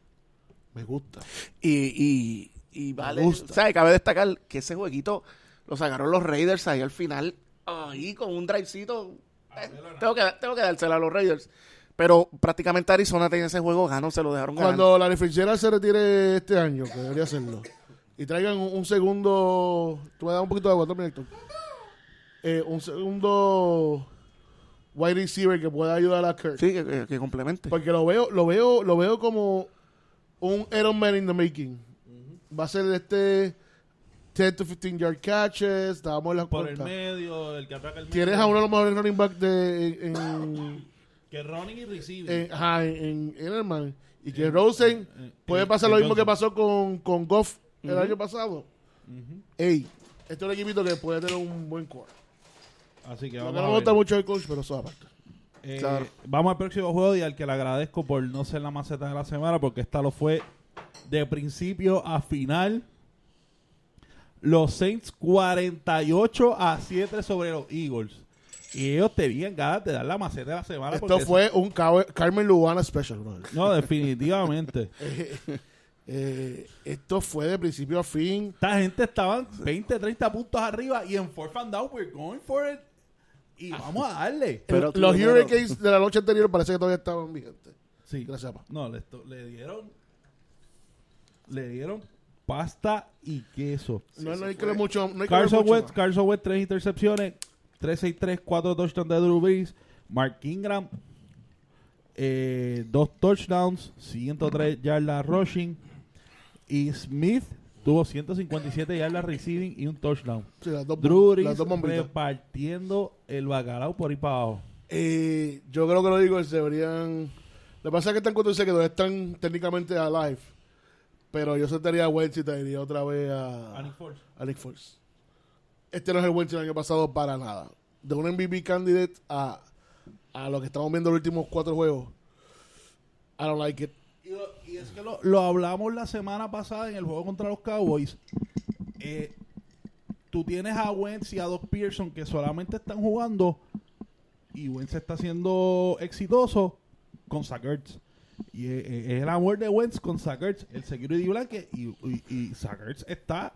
me gusta.
Y, y, y vale,
gusta.
o sea, cabe destacar que ese jueguito lo sacaron los Raiders ahí al final, ahí con un drivecito. Eh, tengo, que, tengo que dársela a los Raiders. Pero prácticamente Arizona tenía ese juego gano, se lo dejaron ganar.
Cuando la Fitzgerald se retire este año, que debería hacerlo, y traigan un, un segundo. Tú me das un poquito de agua también, Héctor. Eh, un segundo wide receiver que pueda ayudar a Kirk.
Sí, que, que- que complemente.
Porque lo veo, lo veo, lo veo como un Iron Man in the making. Va a ser este 10 to 15 yard catches, en las
Por el medio, el que ataca el medio.
Tienes a uno de los mejores running back de en, en,
Que running y receiving.
en, ajá, en, en Edelman. Y que Rosen
eh,
puede pasar
eh,
lo mismo que pasó con, con Goff el
Ujú.
año pasado. Ey, este es un equipito que puede tener un buen core.
Así que vamos
no me gusta mucho el coach, pero eso aparte.
Eh,
Claro.
Vamos al próximo juego y al que le agradezco por no ser la maceta de la semana porque esta lo fue de principio a final. Los Saints 48 a 7 sobre los Eagles. Y ellos tenían ganas de dar la maceta de la semana.
Esto fue un Ca- Carmen Lubana special, brother.
No, definitivamente. *laughs*
Eh, esto fue de principio a fin.
Esta gente estaban 20, 30 puntos arriba y en fourth and down we're going for it. Y vamos a darle. *laughs*
Pero
El-
tú
los
primero-
Hurricanes de la noche anterior parece que todavía estaban vigentes.
Sí.
Gracias, pa.
No, le, to- le dieron. Le dieron pasta y queso.
no, no hay que ver mucho. No hay que
Carson
mucho
Wentz,
más.
Carson Wentz, tres intercepciones, 3-6-3, 4 touchdowns de Drew Brees, Mark Ingram, eh, dos touchdowns, 103 yardas rushing, y Smith tuvo 157 yardas receiving y un touchdown.
Sí, las dos,
Drew
las dos
repartiendo el bacalao por ahí para abajo.
Eh, yo creo que los Eagles deberían. Lo que pasa es que están cuando dice que no están técnicamente alive. Pero yo sentaría a Wentz y te diría otra vez a, a Nick Foles. Este no es el Wentz del año pasado para nada. De un MVP candidate a, a lo que estamos viendo en los últimos cuatro juegos. I don't like it.
Es que lo, lo hablamos la semana pasada en el juego contra los Cowboys. Eh, tú tienes a Wentz y a Doc Pearson que solamente están jugando y Wentz está siendo exitoso con Zach Ertz. Y eh, eh, es el amor de Wentz con Zach Ertz, el security blanque y, y, y está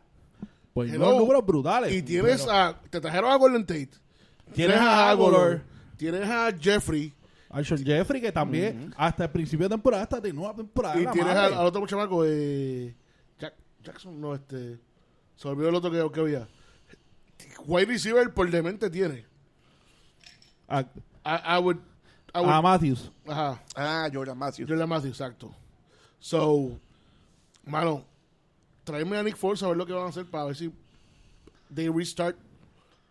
Pues
Hello.
los números brutales.
Y tienes a. Te trajeron a Golden Tate.
Tienes a Agolor.
Tienes a Jeffrey.
Alshon Jeffrey, que también hasta el principio de temporada, hasta de nueva temporada.
Y
la
tienes al, al otro chamaco, eh, Jack- Jackson, no, este. Se olvidó el otro que, que había. Wide receiver por demente tiene.
a,
I, I would. I would
a Matthews.
ajá.
Ah, Jordan Matthews.
Jordan Matthews, exacto. So, mano, tráeme a Nick Foles a ver lo que van a hacer para ver si they restart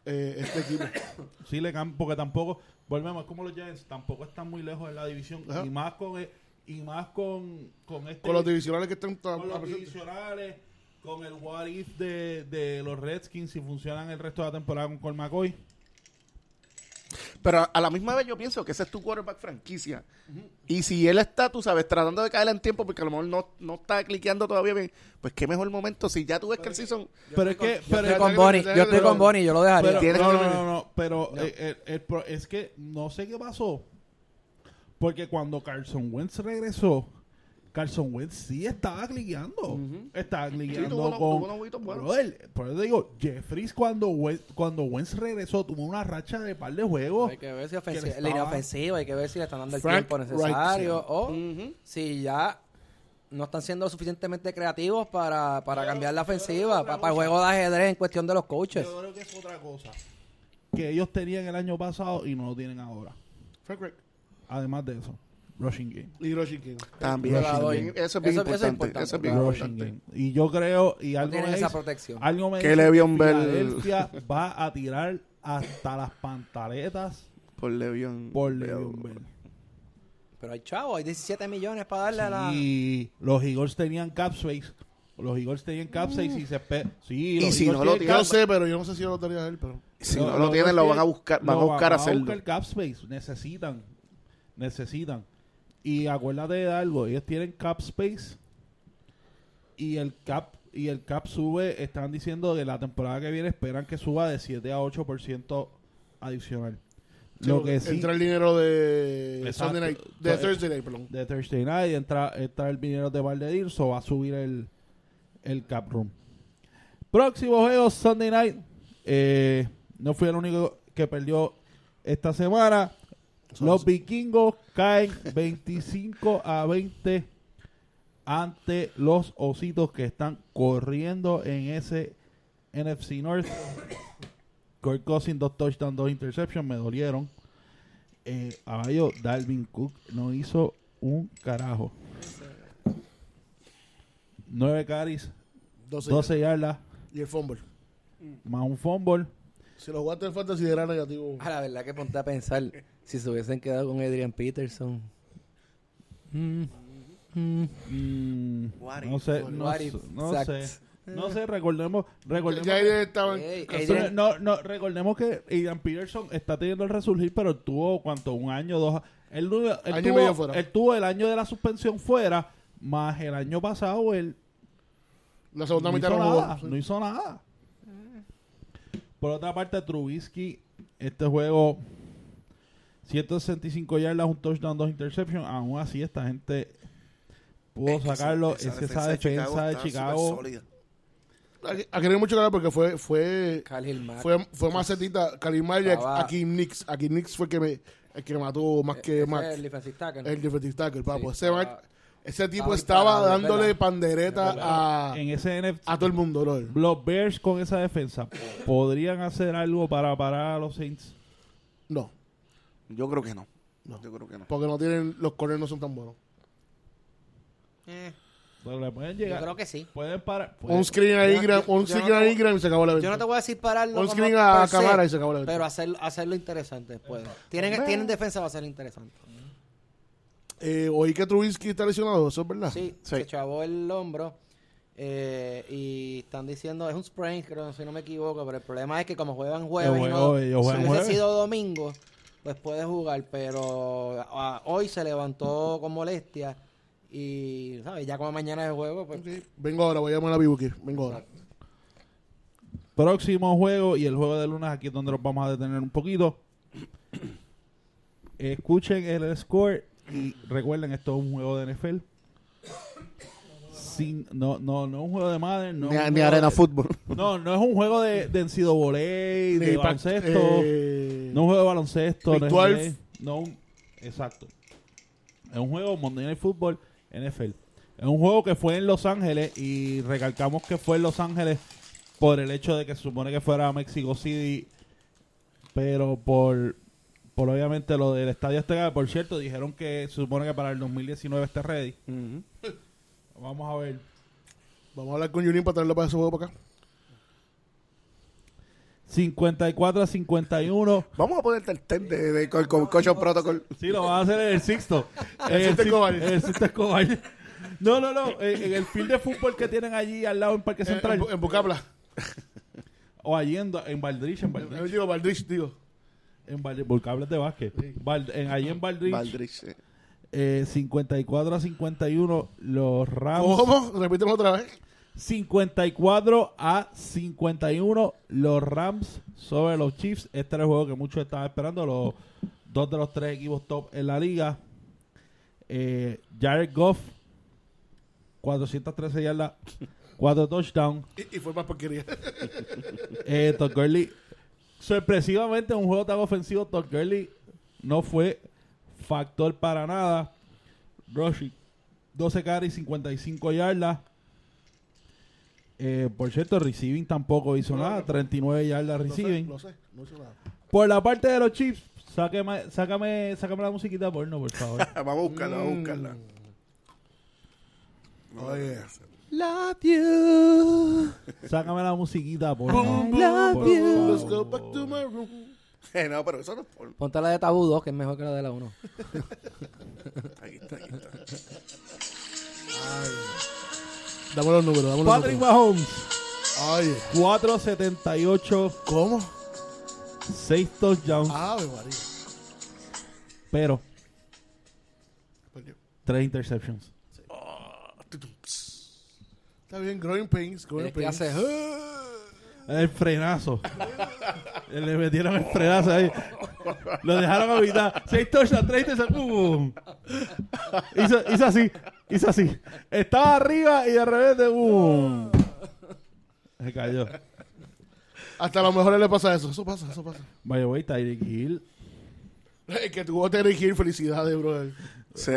eh, este equipo. *coughs*
Sí, le cam- porque tampoco, volvemos, como los Giants, tampoco están muy lejos de la división.
Ajá.
Y más con el- y más con, con este
Con los divisionales que están
con los divisionales, con el what if de, de los Redskins si funcionan el resto de la temporada con Col McCoy.
Pero a- la misma vez yo pienso que ese es tu quarterback franquicia. Y si él está, tú sabes, tratando de caer en tiempo porque a lo mejor no, no está cliqueando todavía bien, pues qué mejor momento si ya tú ves que el season...
Pero es que, pero
Estoy
es-
con Bonnie, yo estoy con Bonnie, yo lo dejaría.
pero- no, no, no, no, pero eh, el- el pro- es que no sé qué pasó. Porque cuando Carson Wentz regresó, Carson Wentz sí estaba cliqueando. Estaba cliqueando con.
buenos.
Brother, por eso te digo, Jeffries cuando Wentz, cuando Wentz regresó tuvo una racha de par de juegos.
Hay que ver si ofensiva,
estaba-
línea ofensiva, hay que ver si le están dando el
Frank
tiempo
Wright,
necesario
sí.
o si ya no están siendo suficientemente creativos para, para cambiar la ofensiva, para, para el juego de ajedrez en cuestión de los coaches.
Yo creo que es otra cosa que ellos tenían el año pasado y no lo tienen ahora.
Frank
Además de eso, rushing game.
y Hiroshi King.
También.
Yo la doy.
Eso es bien
Eso- eso es
importante. Eso es bien
Rushing
importante.
game. Y yo creo, y
No
algo
tienen
me
esa
dice-
protección.
Algo me
Que
dice
Le'Veon Bell-
va a tirar hasta las pantaletas
Por Le'Veon.
por
Bell.
Le'Veon Bell.
Pero hay chavos, hay 17 millones para darle a la...
Y los Eagles tenían cap space. Los Eagles tenían cap space y se Sí,
Y
los
si
Eagles
no lo
tienen
Yo
cap-
sé, pero yo no sé si yo lo tenía él, pero.
Si no
lo-
lo tienen, lo van a buscar, van a buscar
van a
hacerlo.
buscar cap space. Necesitan. Necesitan. Y acuérdate de algo, ellos tienen cap space y el cap y el cap sube, están diciendo que la temporada que viene esperan que suba de 7 a 8% adicional. Lo que sí
Entra el dinero de. Sunday night, de
So,
Thursday night, perdón.
de Thursday Night entra, entra el dinero de Valdeir, so va a subir el, el cap room. Próximo juego, Sunday Night. Eh, no fui el único que perdió esta semana. Los vikingos caen *laughs* 25 a 20 ante los ositos que están corriendo en ese NFC North. Kurt Cousins, dos touchdowns, dos interceptions, me dolieron. Eh, caballo, Dalvin Cook no hizo un carajo. 9 carries,
12.
12 yardas,
Y el fumble.
más un fumble.
Si lo jugaste en fantasy era negativo.
A la verdad que ponte a pensar, si se hubiesen quedado con Adrian Peterson. Mm, mm.
Mm, no sé, no, sé, no sé. No sé, recordemos, recordemos
Ya.
Adrian-
no, no, recordemos que Adrian Peterson está teniendo el resurgir, pero tuvo cuánto, un año, dos él, él
Año
tuvo,
medio fuera.
él tuvo el año de la suspensión fuera, más el año pasado él
La segunda
no
mitad
hizo
no jugó.
nada, no hizo nada. Por otra parte, Trubisky, este juego, 165 yardas, un touchdown, dos interceptions. Aún así, esta gente pudo
Es que
sacarlo.
esa
es que esa defensa de Chicago.
no hay mucho que hablar porque fue fue
Khalil Mack.
fue, fue macetita. Mayer
Estaba-
a Kim Nix. A Kim Nix fue el que me, el que me mató más que
Ese
Mac.
es el defensive tackle.
El defensive tackle, papo.
Sí,
ese, ese tipo
estaba
dándole pandereta a,
En ese NFC,
a todo el mundo,
los Bears con esa defensa podrían hacer algo para parar a los Saints.
No,
Yo creo que no.
No.
Yo creo que no.
porque no tienen, los corners no son tan buenos.
Eh,
Pero le pueden
yo
llegar.
creo que sí.
Pueden parar. pueden-
Un screen a
yo-
Ingram,
yo-
un
yo
screen
no
a Ingram y se acabó la venta.
Yo no te voy a decir pararlo
Un screen a cámara y se acabó la venta.
Pero hacer, hacerlo interesante puede. Tienen, tienen defensa va a ser interesante.
Eh, oí que Trubisky está lesionado, eso es verdad.
Sí,
Sí.
se chavó el hombro. eh, y están diciendo, es un sprain, creo, si no me equivoco, pero el problema es que como juegan jueves, y
El
no-
juego,
si hubiese
jueves.
sido domingo, pues puede jugar, pero ah, hoy se levantó con molestia y, ¿sabes? Ya como mañana es el juego, pues...
Vengo ahora, voy a llamar a Bibuki. Vengo ahora.
Próximo juego y el juego de lunes, aquí es donde nos vamos a detener un poquito. Escuchen el score y recuerden, esto es un juego de NFL. sin, no, no, no es un juego de madre, no,
ni, arena
de-
fútbol.
No, no es un juego de, de NCAA, de baloncesto.
eh,
No es un juego de baloncesto. No, es
12.
NBA, no un- exacto. Es un juego Monday Night Football NFL. Es un juego que fue en Los Ángeles y recalcamos que fue en Los Ángeles por el hecho de que se supone que fuera Mexico City, pero por, por obviamente lo del estadio este, que, por cierto, dijeron que se supone que para el 2019 esté ready. Vamos a ver.
Vamos a hablar con Junín para traerlo para ese juego para acá.
54 a 51.
Vamos a ponerte el ten de, de, con, con Cocho Protocol.
Sí, lo van a hacer en el Sixto. En *laughs*
El Sixto
Six-
Escobar.
en el Sixto Escobar. No, no, no. En, en el field de fútbol que tienen allí al lado en Parque
En,
Central.
en, en Bucapla.
o allí en, en Valdrich, en
Eh,
Valdrich.
digo, Valdrich, digo.
En Valdrich, por cables de básquet. Val- en, allí en Valdrich,
Valdrich, eh.
eh, 54 a 51, los Rams.
¿Cómo? Repítelo otra vez.
54 a 51, los Rams sobre los Chiefs. Este era el juego que muchos estaban esperando. Los dos de los tres equipos top en la liga. Eh, Jared Goff, 413 yardas, 4 touchdowns.
Y, y fue más porquería.
Eh, Todd Gurley, sorpresivamente, en un juego tan ofensivo, Todd Gurley no fue factor para nada. Rushing, 12 carries, 55 yardas. Eh, por cierto, receiving tampoco hizo nada, 39 yardas
Lo sé,
receiving.
lo sé. No hizo nada.
Por la parte de los Chiefs, sácame, sácame, sácame la musiquita porno, por favor. *laughs*
Vamos a buscarla, vamos a buscarla.
Oye.
Love you.
sácame la musiquita porno.
Boom, boom,
por
boom. Let's
favor.
go back to my room. *laughs*
Eh, no, pero eso no es por...
Ponte la de Tabú 2, que es mejor que la de la 1. *laughs*
Ahí está, ahí está.
Dame los números, dame los
Patrick
números.
Mahomes,
Oye.
478,
¿Cómo?
6 touchdowns,
Ave María.
pero
Perdió.
3 interceptions.
Está bien, growing pains, growing
Es que
pains.
hace...
El frenazo. *laughs* Le metieron el frenazo ahí. Lo dejaron a mitad. 6 touchdowns, 3 interceptions. ¡Bum! Hizo, hizo así. Hizo así. Estaba arriba y de repente. ¡Bum! Se cayó.
Hasta a lo mejor le pasa eso. Eso pasa, eso pasa.
Vaya, güey, Tyreek Hill.
Que tuvo que dirigir felicidades, brother.
Sí,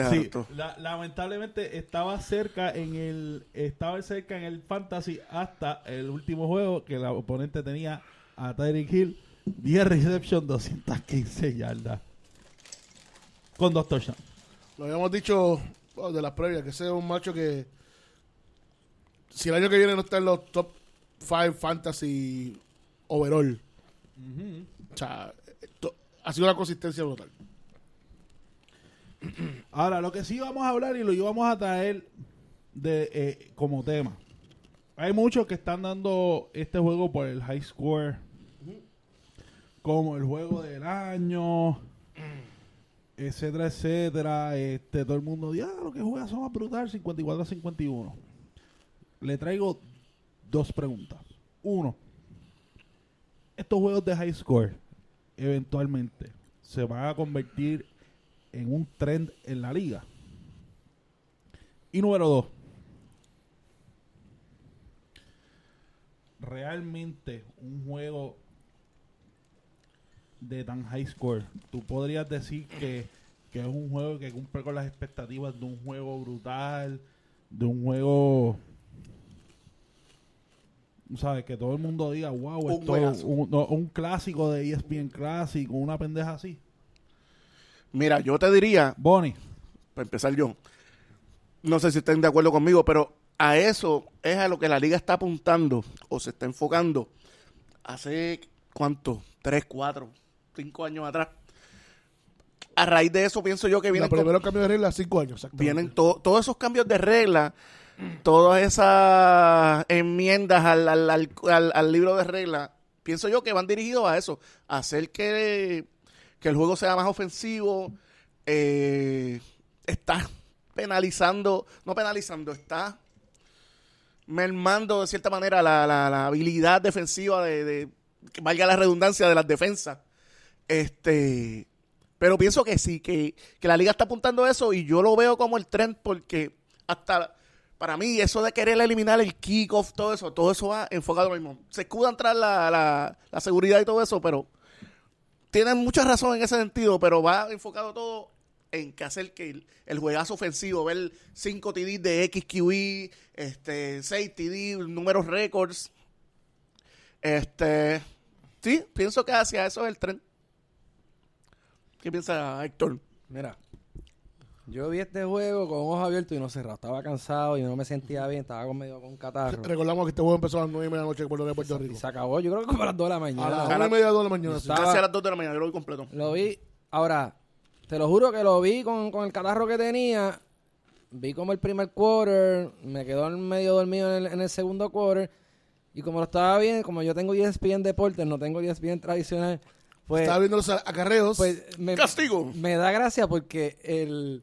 la- lamentablemente estaba cerca en el estaba cerca en el fantasy hasta el último juego que el oponente tenía a Tyreek Hill. 10 reception 215 yardas. Con dos touchdowns.
Lo habíamos dicho oh, de las previas, que ese es un macho que si el año que viene no está en los top 5 fantasy overall, o sea, to- ha sido una consistencia brutal.
Ahora, lo que sí vamos a hablar y lo íbamos a traer de, eh, como tema. Hay muchos que están dando este juego por el high score como el juego del año, etcétera, etcétera. Este, todo el mundo dice, ah, lo que juega son a brutal, 54 a 51. Le traigo dos preguntas. Uno, estos juegos de high score eventualmente se van a convertir en un trend en la liga. Y número dos, realmente un juego de tan high score, tú podrías decir que, que es un juego que cumple con las expectativas de un juego brutal, de un juego, ¿sabes? Que todo el mundo diga, wow,
Un
esto un, un clásico de ESPN Classic, una pendeja así.
Mira, yo te diría,
Bonnie,
para empezar yo, no sé si estén de acuerdo conmigo, pero a eso es a lo que la liga está apuntando o se está enfocando hace, ¿cuánto? Tres, cuatro, cinco años atrás. A raíz de eso pienso yo que vienen,
Los primeros cambios de regla, 5 años,
vienen to- todos esos cambios de regla, todas esas enmiendas al, al, al- al- al libro de reglas, pienso yo que van dirigidos a eso, a hacer que, que el juego sea más ofensivo, eh, está penalizando, no penalizando, está mermando de cierta manera la, la- habilidad defensiva de, valga la redundancia de las defensas. Este, pero pienso que sí, que, que la liga está apuntando a eso y yo lo veo como el trend porque hasta para mí, eso de querer eliminar el kickoff, todo eso, todo eso va enfocado en lo mismo. Se escudan tras la, la, la seguridad y todo eso, pero tienen mucha razón en ese sentido, pero va enfocado todo en que hacer que el, juegazo ofensivo, ver 5 TD de XQE, este, 6 TD, números récords. Este, sí, pienso que hacia eso es el tren. ¿Qué piensa Héctor?
Mira, yo vi este juego con ojos abiertos y no cerrados. Estaba cansado y no me sentía bien. Estaba con medio con catarro.
Recordamos que este juego empezó a las 9 y media de la noche por lo de Puerto
Y
Rico.
se acabó, yo creo que como a las 2 de la
A
mañana.
las 1 y media de la mañana.
Estaba-
Casi a las 2 de la mañana, yo lo vi completo.
Lo vi. Ahora, te lo juro que lo vi con, con el catarro que tenía. Vi como el primer quarter, me quedó en medio dormido en el, en el segundo quarter. Y como lo estaba bien, como yo tengo ESPN Deportes, no tengo ESPN tradicional, pues,
Estaba viendo los acarreos.
pues me,
Castigo.
me da gracia porque el,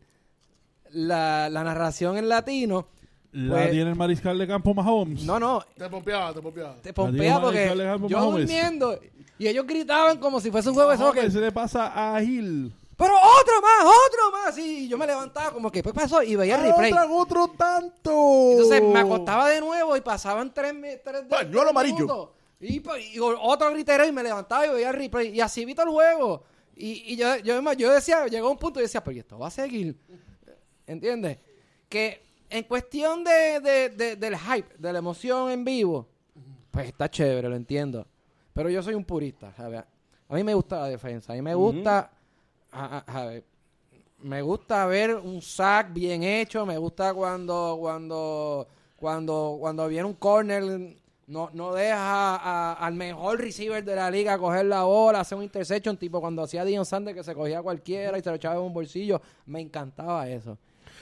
la, la narración en latino,
La
Pues-
tiene el mariscal de campo Mahomes.
no, no,
te pompeaba, te pompeaba.
te
digo,
pompea
Mariscal
porque yo
Mahomes.
durmiendo y ellos gritaban como si fuese un juego de soccer.
se le pasa a Gil.
Pero otro más, otro más. Y yo me levantaba como que, ¿qué pasó? Y veía el replay.
Otra, otro tanto.
Entonces me acostaba de nuevo y pasaban tres, tres,
Pañuelo
tres
amarillo.
Y, pa- y otro gritereo y me levantaba y veía el replay. Y así vi todo el juego. Y, y yo, yo, yo decía, llegó un punto y decía, pero ¿y esto va a seguir? ¿Entiendes? Que en cuestión de, de- de- del hype, de la emoción en vivo, pues está chévere, lo entiendo. Pero yo soy un purista, ¿sabes? A mí me gusta la defensa. A mí me gusta... a- a- ¿sabes? me gusta ver un sack bien hecho, me gusta cuando cuando cuando cuando viene un corner no, no deja a- al mejor receiver de la liga coger la bola, hacer un interception, tipo cuando hacía Dion Sanders que se cogía a cualquiera y se lo echaba en un bolsillo, me encantaba eso.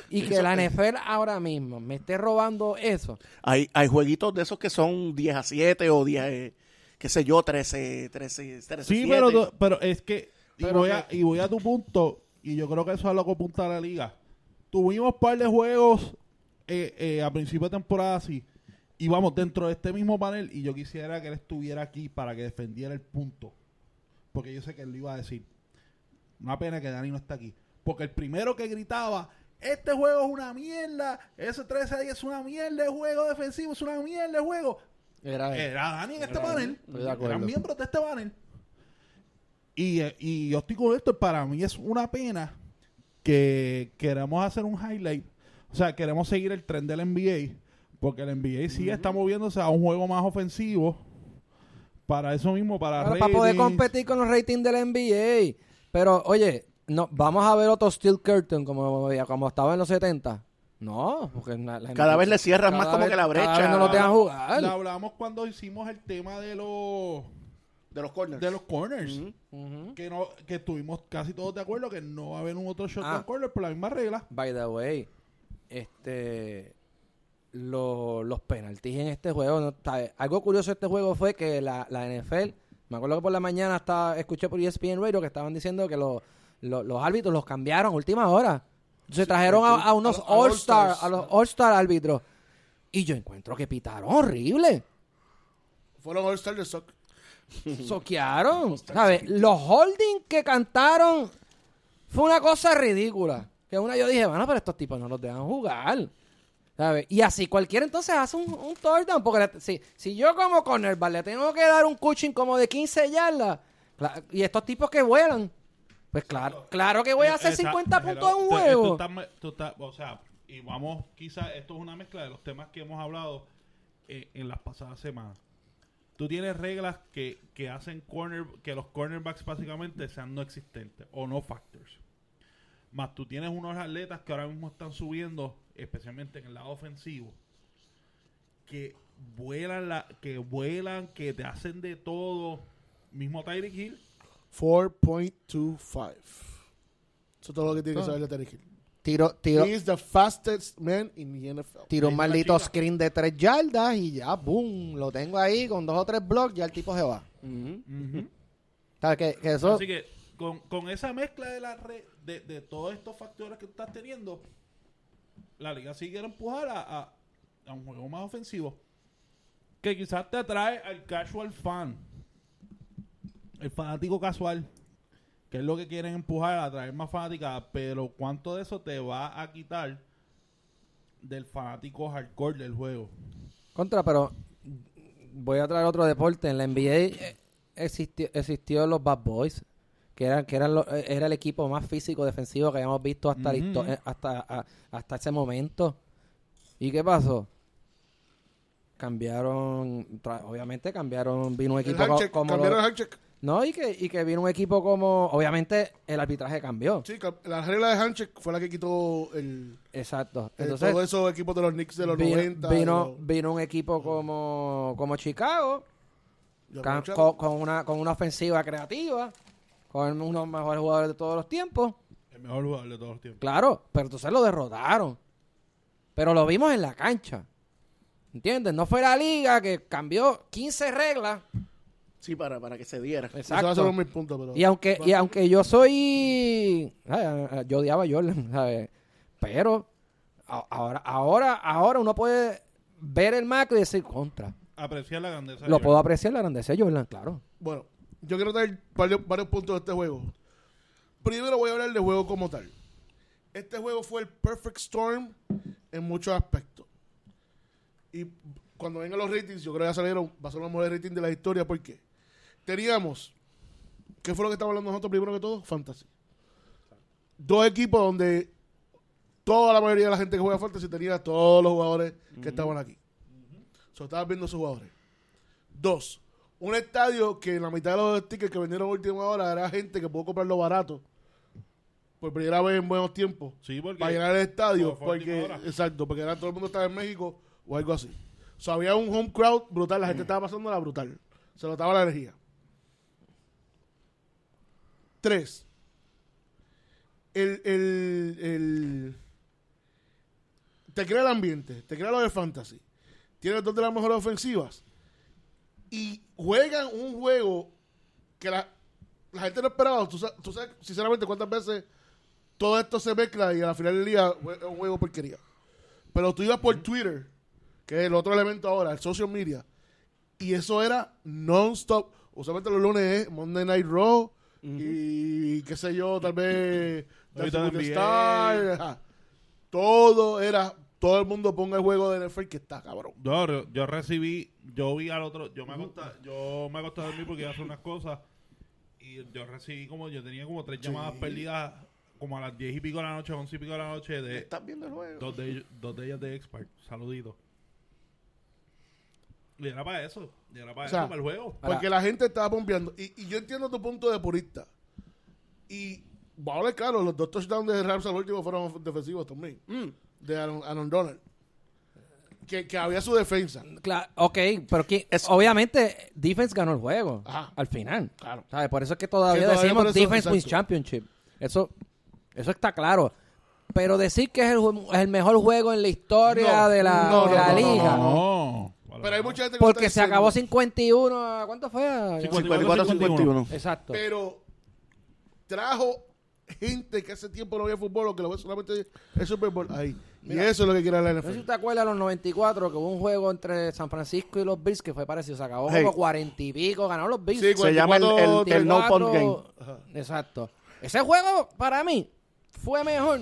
Y que la NFL ahora mismo me esté robando eso.
Hay, hay jueguitos de esos que son 10 a 7 o 10, eh, qué sé yo, 13, 13, 13
Sí,
7.
pero, pero es que. Y
Pero
voy, a, y voy a tu punto. Y yo creo que eso es lo que apunta la liga. Tuvimos un par de juegos eh, eh, a principio de temporada así. Y vamos dentro de este mismo panel. Y yo quisiera que él estuviera aquí para que defendiera el punto. Porque yo sé que él lo iba a decir. Una pena que Dani no está aquí. Porque el primero que gritaba. Este juego es una mierda. Ese 13 a 10 es una mierda de juego defensivo. Es una mierda de juego.
Era
Era Dani en este panel.
De acuerdo.
Eran miembros de este panel. Y, eh, y yo estoy con esto. Para mí es una pena que queremos hacer un highlight. O sea, queremos seguir el tren del NBA. Porque el NBA sí está moviéndose a un juego más ofensivo. Para eso mismo, para,
para poder competir con los ratings del NBA. Pero, oye, no, vamos a ver otro Steel Curtain como, como estaba en los 70. No, porque la- la-
Cada vez le cierras más como
vez-
que la brecha.
Cada vez no lo dejan jugar.
Lo hablamos cuando hicimos el tema de los
De los corners.
de los corners. Que no que estuvimos casi todos de acuerdo que no va a haber un otro shotgun
Ah.
corner por la misma regla.
By the way, este lo- los penaltis en este juego, no, está- algo curioso de este juego fue que la, la NFL, me acuerdo que por la mañana estaba, escuché por ESPN Radio que estaban diciendo que lo- lo- los árbitros los cambiaron a última hora. Se trajeron a, a unos All-Star, a los All-Star árbitros. Y yo encuentro que pitaron horrible.
Fueron All-Star de Sock. *laughs*
Soquearon. ¿sabes? Los holding que cantaron fue una cosa ridícula. Que una yo dije, bueno, pero estos tipos no los dejan jugar. ¿sabes? Y así cualquiera entonces hace un, un touchdown. Porque le- si, si yo como cornerback le tengo que dar un coaching como de 15 yardas, y estos tipos que vuelan, pues claro, claro que voy a hacer
Esa-
50
pero
puntos en un
tú-
juego.
tú estás me- tú estás- o sea, y vamos, quizás esto es una mezcla de los temas que hemos hablado eh, en las pasadas semanas. Tú tienes reglas que, que hacen corner, que los cornerbacks básicamente sean no existentes o no factors. Más tú tienes unos atletas que ahora mismo están subiendo, especialmente en el lado ofensivo, que vuelan, la, que vuelan, que te hacen de todo. Mismo Tyreek Hill,
4.25. Eso es todo lo que tiene que saber de Terry Hill.
Tiro, tiro,
He is the fastest man in the NFL.
tiro un maldito screen de 3 yardas y ya, boom, lo tengo ahí con dos o tres blocks, ya el tipo se va. ¿Sabes? Que, que eso...
Así que con, con esa mezcla de la red, de, de todos estos factores que estás teniendo, la liga sí quiere empujar a, a- a un juego más ofensivo. Que quizás te atrae al casual fan. El fanático casual. Que es lo que quieren empujar a traer más fanática. Pero cuánto de eso te va a quitar del fanático hardcore del juego.
Contra, pero voy a traer otro deporte. En la NBA eh, existió, existió los Bad Boys, que eran, que eran lo- eh, era el equipo más físico defensivo que habíamos visto hasta, eh, hasta, a- hasta ese momento. ¿Y qué pasó? Cambiaron, obviamente cambiaron, vino un
El
equipo co- como...
cambiaron el.
No, y que, y que vino un equipo como... Obviamente el arbitraje cambió.
Sí, la regla de handshake fue la que quitó el,
Exacto.
el-
Entonces,
todos esos equipos de los Knicks de los
vino,
90.
vino,
de los-
vino un equipo como, como Chicago,
de los
Ca-
80.
con, con una, con una ofensiva creativa, con uno de los mejores jugadores de todos los tiempos.
El mejor jugador de todos los tiempos.
Claro, pero entonces lo derrotaron. Pero lo vimos en la cancha. ¿Entiendes? No fue la liga que cambió 15 reglas.
Sí, para, para que se diera.
Eso va a ser
Exacto.
un mis puntos, pero...
Y aunque, y aunque yo soy... ay, Yo odiaba a Jordan, ¿sabes? Pero ahora, ahora, ahora uno puede ver el macro y decir contra.
Apreciar la grandeza. de
Lo puedo apreciar la grandeza de Jordan, claro.
Bueno, yo quiero traer varios, varios puntos de este juego. Primero voy a hablar del juego como tal. Este juego fue el perfect storm en muchos aspectos. Y cuando vengan los ratings, yo creo que ya salieron, va a ser los mejores ratings de la historia. ¿Por qué? Teníamos, ¿qué fue lo que estábamos hablando nosotros primero que todo? Fantasy. Dos equipos donde toda la mayoría de la gente que juega Fantasy tenía todos los jugadores que estaban aquí. So, estabas viendo esos jugadores. Dos, un estadio que en la mitad de los tickets que vendieron a última hora era gente que pudo comprarlo barato por primera vez en buenos tiempos
Sí, porque...
para llenar el estadio porque exacto porque era todo el mundo estaba en México o algo así o sea, había un home crowd brutal la gente estaba pasando la brutal se notaba la energía tres el, el, el te crea el ambiente te crea lo de fantasy tienes dos de las mejores ofensivas y juegan un juego que la, la gente no esperaba. ¿Tú, tú sabes, sinceramente, cuántas veces todo esto se mezcla y al final del día es un juego porquería. Pero tú ibas por Twitter, que es el otro elemento ahora, el social media, y eso era non-stop. Usualmente los lunes es Monday Night Raw y qué sé yo, tal vez. *laughs* Todo era, todo el mundo ponga el juego de NFL que está cabrón.
Yo, yo- recibí, yo vi al otro, yo me acosté, yo me acosté a dormir porque iba a hacer unas cosas y yo recibí como, yo tenía como tres llamadas perdidas como a las diez y pico de la noche, once y pico de la noche de
¿Estás viendo el juego?
dos de, ellos- dos de ellas de Expert, saluditos. Y era para eso, y era para
O sea,
eso, para el juego.
Porque la gente estaba pompeando. Y, y yo entiendo tu punto de purista. Y, vamos a hablar claro, los dos touchdowns de Rams al último fueron defensivos también.
Mm.
De Aaron, Aaron Donald. Que, que había su defensa.
Claro, ok, pero que,
Es-
obviamente defense ganó el juego
Ajá.
al final.
Claro.
¿Sabes? Por eso es que todavía
Que todavía
decimos
eso-
defense wins championship. Eso, eso está claro. Pero decir que es el, ju- es el mejor juego en la historia
No,
de la,
no,
de
no,
la
no,
liga.
No.
Pero hay mucha gente que
Porque se acabó
diciendo.
51 a... ¿Cuánto fue? A-
54-51.
Exacto.
Pero trajo gente que hace tiempo no había fútbol o que lo ve solamente el Super Bowl ahí. y eso es lo que quiere la
No sé si
NFL.
te acuerdas los 94 que hubo un juego entre San Francisco y los Bills que fue parecido. Se acabó
Hey.
como 40 y pico. Ganaron los Bills.
Sí,
Se llama el, el, el no punt
24.
game.
Exacto. Ese juego, para mí, fue mejor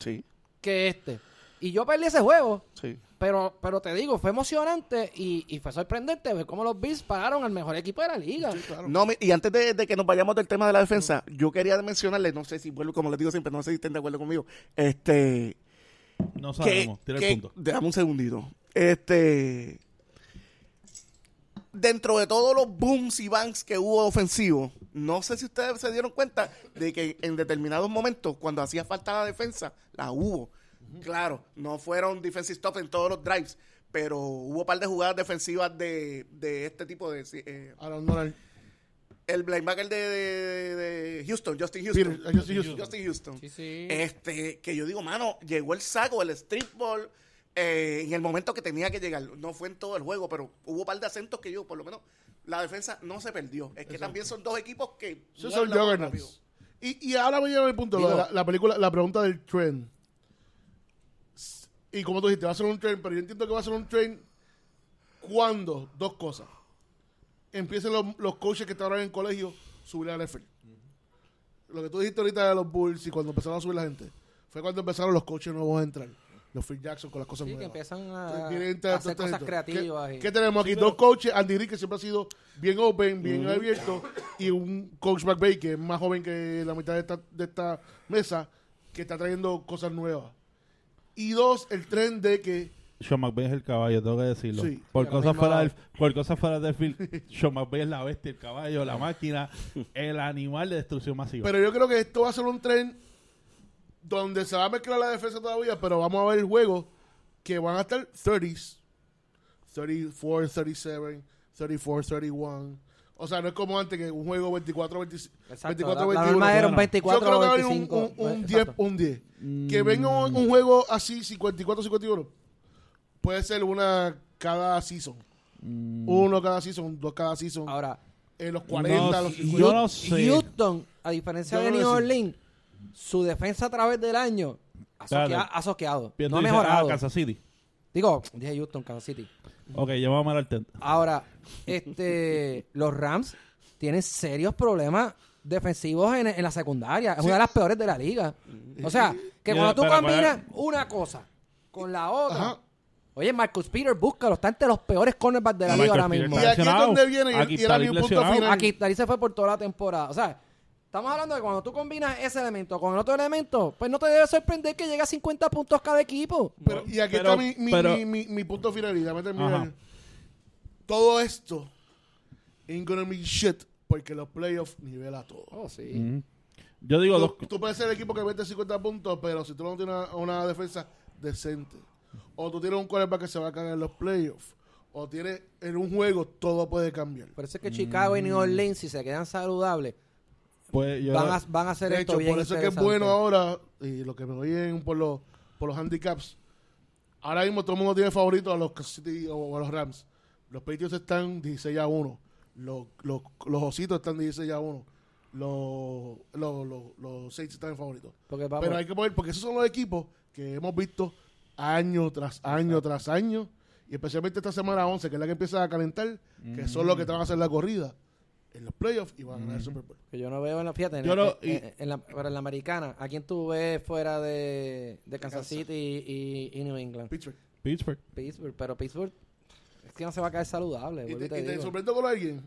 Sí,
que este. Y yo perdí ese juego.
sí.
Pero, pero te digo, fue emocionante y, y fue sorprendente ver cómo los Bills pararon al mejor equipo de la liga.
No, y antes de, de que nos vayamos del tema de la defensa, yo quería mencionarle, no sé si vuelvo, como les digo siempre, no sé si estén de acuerdo conmigo, este,
No
que,
sabemos, tira
que-
el punto.
dame un segundito, este, dentro de todos los booms y banks que hubo ofensivos, no sé si ustedes se dieron cuenta de que en determinados momentos, cuando hacía falta la defensa, la hubo. Claro, no fueron defensive stops en todos los drives, pero hubo un par de jugadas defensivas de, de este tipo de... eh,
Aaron Donald.
el linebacker de, de- de Houston, Justin Houston.
Peter, Justin Houston.
Justin Houston.
Sí, sí.
Este, que yo digo, mano, llegó el saco, el street ball, eh, en el momento que tenía que llegar. No fue en todo el juego, pero hubo un par de acentos que yo, por lo menos, la defensa no se perdió. Es que también son dos equipos que.
Son. Y, y ahora me lleva mi punto,
Digo-
lo de la, la película, la pregunta del trend. Y como tú dijiste, va a ser un trend, pero yo entiendo que va a ser un trend cuando, dos cosas. Empiecen los, los coaches que estaban en el colegio, subir al NFL. Lo que tú dijiste ahorita de los Bulls y cuando empezaron a subir la gente, fue cuando empezaron los coaches nuevos a entrar. los Phil Jackson con las cosas
Sí, que
nuevas.
empiezan a,
Entonces,
hacer
estos
cosas creativas.
¿Qué,
y-
qué tenemos aquí? Dos coaches, Andy Reid, que siempre ha sido bien open, bien abierto, y un coach McVay, que es más joven que la mitad de esta, de esta mesa, que está trayendo cosas nuevas. Y dos, el tren de que
Sean McVay es el caballo, tengo que decirlo.
Sí.
por, cosas fuera del, por cosas fuera del field, Sean McVay es la bestia, el caballo, la máquina, el animal de destrucción masiva.
Pero yo creo que esto va a ser un tren donde se va a mezclar la defensa todavía, pero vamos a ver juegos que van a estar 30s, 34, 37, 34, 31. O sea, no es como antes que un juego 24, 25,
Exacto,
24,
la, la
21.
norma era un
Bueno,
24
Yo creo que va a haber un,
25.
un, un
Exacto.
10, un 10. Que venga un, un juego así, 54, 51. Puede ser una cada season. Uno cada season, dos cada season.
Ahora,
en los 40,
No,
los
y
50.
yo no sé.
Houston, a diferencia
Yo
de New. Orleans, su defensa a través del año ha,
Espérate.
soquea- ha soqueado. No ha
dice,
mejorado.
ah, Kansas City.
Digo, dije Houston, Kansas City.
Ok, llevamos al tent.
Ahora, este, los Rams tienen serios problemas defensivos en, en la secundaria. Es una de las peores de la liga. O sea, que cuando tú combinas una cosa con la otra.
Ajá.
Oye, Marcus Peters, búscalo. Está entre los peores cornerbacks de la
Marcus
liga ahora
Peters
mismo.
Y aquí es
lesionado.
donde viene y-
Aquí
y era
está
mi punto
lesionado.
final.
Aquí se fue por toda la temporada. O sea, estamos hablando de cuando tú combinas ese elemento con el otro elemento, pues no te debe sorprender que llegue a 50 puntos cada equipo.
Pero, y aquí
Pero-
está mi, mi,
pero-
mi, mi- mi punto final. Y déjame terminar.
Ajá.
Todo esto ain't gonna be shit porque los playoffs nivela todo.
Oh, sí.
Ujú. Yo digo dos.
Tú, tú puedes ser el equipo que mete 50 puntos, pero si tú no tienes una, una defensa decente, o tú tienes un quarterback que se va a caer en los playoffs, o tienes en un juego, todo puede cambiar.
Por eso es que Chicago y New Orleans, si se quedan saludables,
Pues yo,
van a, van a hacer
De
esto
hecho,
bien
por eso es que es bueno ahora, y lo que me oyen por los, por los handicaps, ahora mismo todo el mundo tiene favorito a los Kansas City o a los Rams. Los Patriots están 16 a 1. Los, los, los Ositos están 16 a 1. Los, los, los, los Saints están en favorito.
Porque, vamos,
Pero hay que poner, porque esos son los equipos que hemos visto año tras año tras año, y especialmente esta semana 11, que es la que empieza a calentar, que son los que te van a hacer la corrida en los playoffs y van a ganar el Super Bowl.
que yo no veo en la fíjate, en,
Yo no-
en-
y-
en- en la, pero en la americana, ¿a quién tú ves fuera de, de Kansas
Kansas.
City y, y- y New England?
Pittsburgh.
Pittsburgh.
Pittsburgh, pero Pittsburgh es que no se va a caer saludable.
Y
vuelvo
te,
y te
y te
digo.
sorprendo con alguien.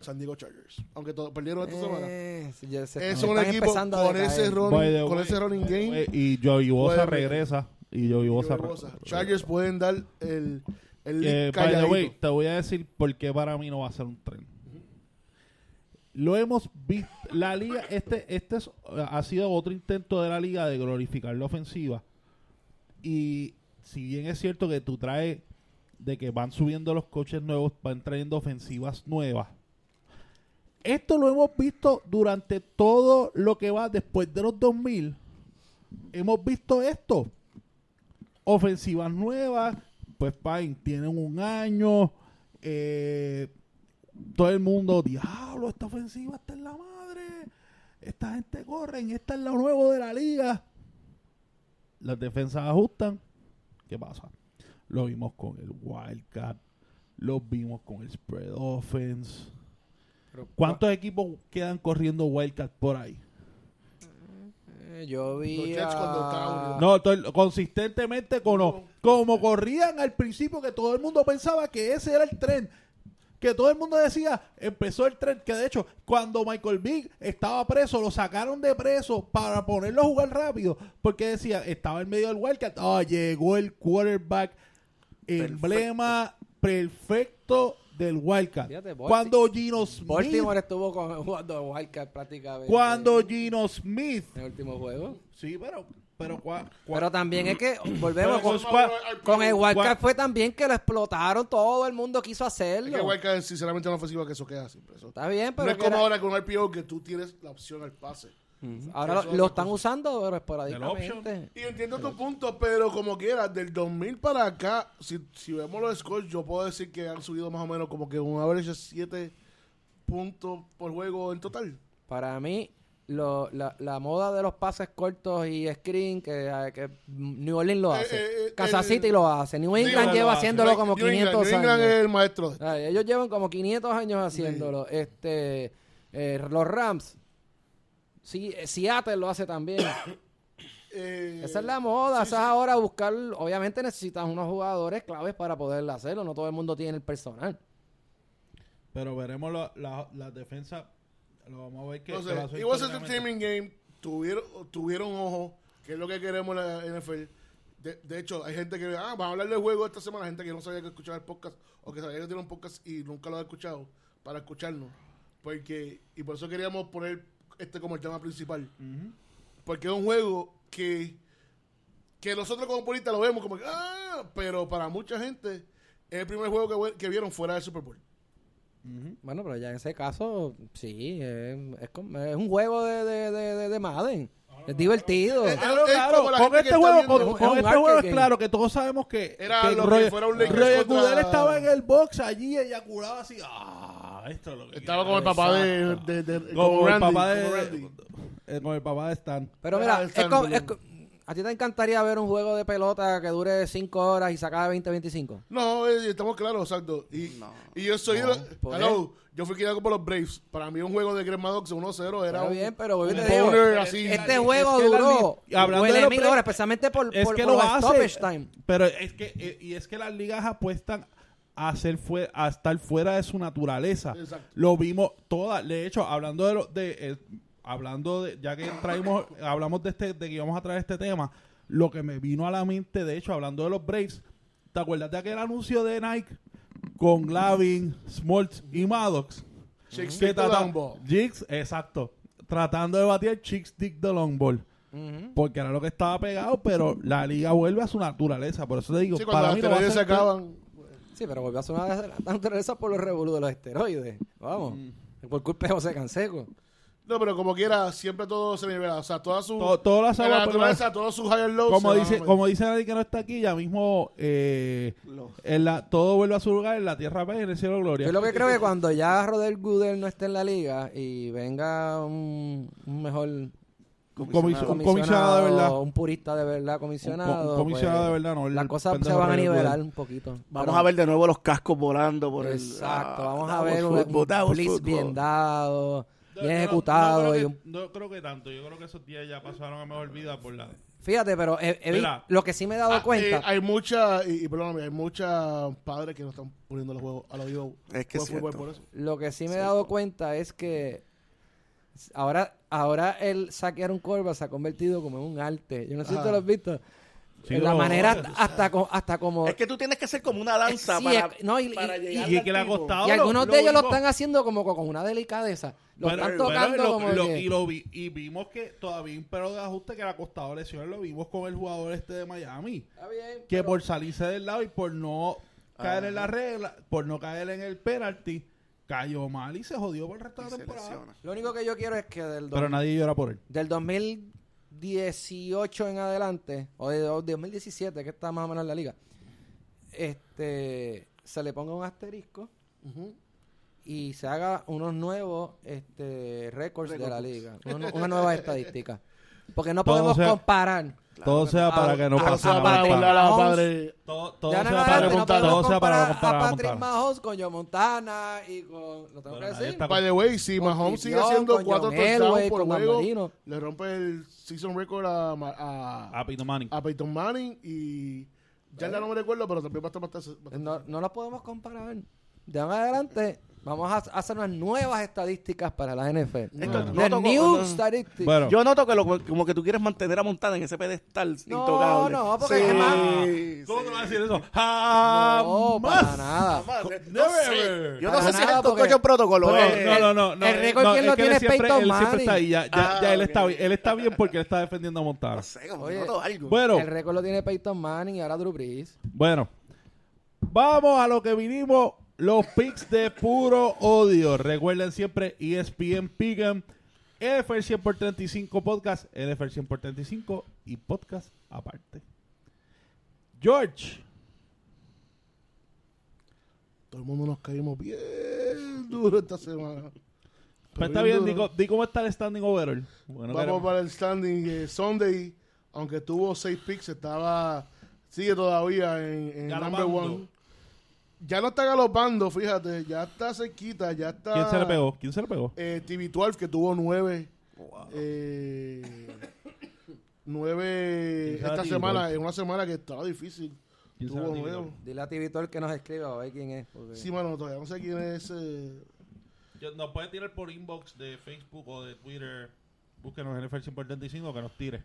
San Diego Chargers. Aunque todo, perdieron esta semana.
Eh, sí, ya se-
Es un equipo
empezando a
con
decaer.
ese, running,
the
con
way,
ese running game.
Eh, Y Joey Bosa
Puede-
regresa. Y Joey Bosa.
Joey Bosa. Chargers pueden dar el, el
Eh, by the
calladito.
way, te voy a decir por qué para mí no va a ser un tren. Lo hemos visto. La liga, este, este es- ha sido otro intento de la liga de glorificar la ofensiva. Y si bien es cierto que tú traes de que van subiendo los coches nuevos, van trayendo ofensivas nuevas. Esto lo hemos visto durante todo lo que va después de los 2000. Hemos visto esto ofensivas nuevas, pues Pine tienen un año, eh, todo el mundo, diablo, esta ofensiva está en la madre, esta gente corre, esta es lo nuevo de la liga. Las defensas ajustan, ¿qué pasa? Lo vimos con el Wildcat, lo vimos con el Spread Offense.
Pero,
¿Cuántos equipos quedan corriendo Wildcat por ahí?
eh, yo vi a-.
No, consistentemente como, como corrían al principio que todo el mundo pensaba que ese era el tren. Que todo el mundo decía, empezó el tren, que de hecho, cuando Michael Vick estaba preso, lo sacaron de preso para ponerlo a jugar rápido, porque decía, estaba en medio del Wildcat, ah, llegó el quarterback, emblema perfecto del Wildcat.
Fíjate,
Cuando Gino Smith,
Baltimore estuvo jugando Wildcat prácticamente.
cuando Gino Smith,
En el último juego.
sí, pero, pero, cua- cua-
Pero también es que, *clears throat* volvemos, con,
con-
con el Wildcat fue también que lo explotaron, todo el mundo quiso
Es
hacerlo.
que Wildcat, sinceramente, es una ofensiva que eso queda siempre. Eso.
Está bien, pero
no es
que
como
era-
ahora con un RPO que tú tienes la opción al pase.
ahora lo,
es
están
cosa.
usando, pero esporádicamente.
Y entiendo tu punto, pero como quiera, del 2000 para acá, si, si vemos los scores, yo puedo decir que han subido más o menos como que un average de 7 puntos por juego en total.
Para mí, lo- la, la moda de los pases cortos y screen, que, que New Orleans lo
Eh,
hace.
eh, eh,
Kansas
el-
City lo hace. New England lleva haciéndolo como
New England-
500
New England
años.
es el maestro. de-
ellos llevan como 500 años haciéndolo. Este, eh, los Rams, sí, eh, Seattle lo hace también. *coughs*
eh,
Esa es la moda,
sí,
esa es
sí.
ahora buscar, obviamente necesitas unos jugadores claves para poder hacerlo, no todo el mundo tiene el personal.
Pero veremos la, la, la defensa. Lo vamos a ver que.
It was entertainment game. Tuvieron, tuvieron ojo, que es lo que queremos en la NFL. De, de hecho, hay gente que, ah, vamos a hablar del juego esta semana. Gente que no sabía que escuchaba el podcast o que sabía que tiene un podcast y nunca lo ha escuchado para escucharnos. Porque, y por eso queríamos poner este como el tema principal. Porque es un juego que, que nosotros como puristas lo vemos como que, ah, pero para mucha gente es el primer juego que, que vieron fuera del Super Bowl.
Bueno, pero ya en ese caso, sí, es, es como- es un juego de, de, de, de- de Madden. Es divertido.
Claro,
Es
claro,
la
con
que
este juego, con, con este juego es claro que todos sabemos que,
Era
que
lo que
Roger,
fuera un Lakers
Roger
contra-
estaba en el box allí eyaculaba así. Ah, esto es lo que
Estaba como el papá de, de, de-
Como,
como
el papá de, eh, como el papá de Stan.
Pero
Era
mira,
el
es es a ti te encantaría ver un juego de pelota que dure 5 horas y sacar 20-25.
No, eh, estamos claros, exacto. Y,
No.
y yo soy.
No, ¿por
hello, yo fui criado por los Braves. Para mí, un juego de Greg Maddox 1-0 era
Está
un,
bien, pero
un
digo,
boner así.
Este
es
juego
que la
duró
li- hablando de
mil horas, especialmente por,
Es
por,
que
por
lo hace.
stoppage time.
Pero es que, eh, y es que las ligas apuestan a, hacer fue, a estar fuera de su naturaleza.
Exacto.
Lo vimos todas. De hecho, hablando de, lo- de eh, hablando de, ya que traímos, hablamos de este, de que íbamos a traer este tema, lo que me vino a la mente, de hecho, hablando de los Braves, ¿te acuerdas de aquel anuncio de Nike con Glavin, Smoltz y Maddox?
Chicks
Que
Take the
trata-
Long Ball.
Jigs, exacto. Tratando de batir Chicks Dick the Long Ball.
Ujú.
Porque era lo que estaba pegado, pero la liga vuelve a su naturaleza. Por eso te digo,
Sí,
para
los
mí no va a
esteroides se acaban.
Sí, pero volvió a la naturaleza por los revoludos de los esteroides. Vamos.
Mm.
Por culpa de José Canseco.
No, pero como quiera, siempre todo se nivela. O sea, toda su.
To- todas las aguas,
naturaleza, todos sus higher lows.
como dice, como dice nadie que no está aquí, ya mismo eh,
Lo-
en la, todo vuelve a su lugar en la tierra paz y en el cielo gloria.
Yo lo que creo que cuando ya Rodel Goodell no esté en la liga y venga un, un mejor
Comisionado. Un comisionado de verdad.
un purista de verdad
Un
comisionado,
co- un comisionado
pues,
de verdad, no. el
las cosas se van a nivelar un poquito.
Vamos
Pero-
a ver de nuevo los cascos volando por el.
Exacto,
Ah,
vamos a ver un, un blitz bien dado, bien
no,
ejecutado.
No,
y
creo
un-
que, no creo que tanto. Yo creo que esos días ya pasaron a mejor vida por la.
Fíjate, pero he- he vi-
Mira.
lo que sí me he dado
Ah,
cuenta.
eh, hay mucha, y, y perdóname, hay muchos padres que no están poniendo los juegos a los hijos
Es que
fútbol por eso.
Lo que sí me he dado cuenta es que ahora, ahora el saquear un corva se ha convertido como en un arte. Yo no sé si tú lo has visto.
Sí,
en la manera hasta, hasta, co- hasta como...
Es que tú tienes que hacer como una danza
Sí,
para,
es- no, y-
para
y-
llegar
y
al
que le ha
tipo.
costado.
y
lo-
algunos
lo
de ellos lo están haciendo como con una delicadeza. Lo
Bueno,
están
bueno,
tocando
lo-
como
lo-
que-
y, lo vi, y vimos que todavía un pero de ajuste que le ha costado lesiones. Lo vimos con el jugador este de Miami.
Está bien,
que
pero-
por salirse del lado y por no caer en la regla, por no caer en el penalty, cayó mal y se jodió por el resto de la temporada.
lesiona.
Lo único que yo quiero es que del,
Pero
dos-
nadie llora por él.
del 2018 en adelante, o de, o de 2017, que está más o menos en la liga, este se le ponga un asterisco y se haga unos nuevos este récords de la liga, una, una nueva estadística. Porque no
Todo
podemos
sea-
comparar.
todo sea para que no
Todo
pase
sea para
nada.
Patrick
burlar a padre.
Todo, todo
no,
sea
no,
para
no, no
Montana.
podemos
todo sea para
a
a
Patrick
Montana.
Mahomes con Joe Montana y con... ¿Lo tengo
Bueno,
que decir?
By the way, si Mahomes sigue haciendo cuatro touchdowns por juego,
Marino.
le rompe el season record a, a,
A Peyton Manning.
a Peyton Manning y ya no me recuerdo, pero también va a estar bastante.
No, no las podemos comparar. De ahora adelante vamos a hacer unas nuevas estadísticas para la NFL.
Esto no
new
no.
statistics.
Bueno,
Yo noto que lo- como que tú quieres mantener a Montana en ese pedestal
No,
intocable.
no, porque
Sí,
además-
sí.
¿cómo te vas a decir eso?
no, para nada.
Never
no. Yo no sé si es
nada,
el
porque-
protocolo.
No,
eh.
no, no, no, no.
el récord,
no,
¿quién
es
lo tiene?
siempre,
Peyton
él siempre
Manning.
está ahí. Ya, ya,
Ah,
ya él, está, bien- él está bien porque él está defendiendo a Montana.
No sé, como
Oye,
noto algo.
Bueno,
El récord lo tiene Peyton Manning y ahora Drew Brees.
Bueno, vamos a lo que vinimos. Los picks de puro odio. Recuerden siempre ESPN Pick'em, NFL 100 por 35 podcast, NFL 100 por 35 y podcast aparte. George,
Todo el mundo nos caímos bien duro esta semana.
pues
Pero
está bien, di, di cómo está el standing overall. Bueno,
Vamos
queremos-
para el standing eh, Sunday, aunque tuvo seis picks, estaba sigue todavía en, en number one. Ya no está galopando, fíjate, ya está cerquita, ya está.
¿Quién se le pegó? ¿Quién se le pegó?
Eh, TV12 que tuvo nueve. eh, nueve esta semana, en una semana que estaba difícil.
¿Quién
Tuvo.
Roberto?
Dile a Tivitor que nos escriba a ver quién es. porque-
Sí, mano, todavía no sé quién es ese.
Nos puede tirar por inbox de Facebook o de Twitter. Búsquenos en NFL 135 que nos tire.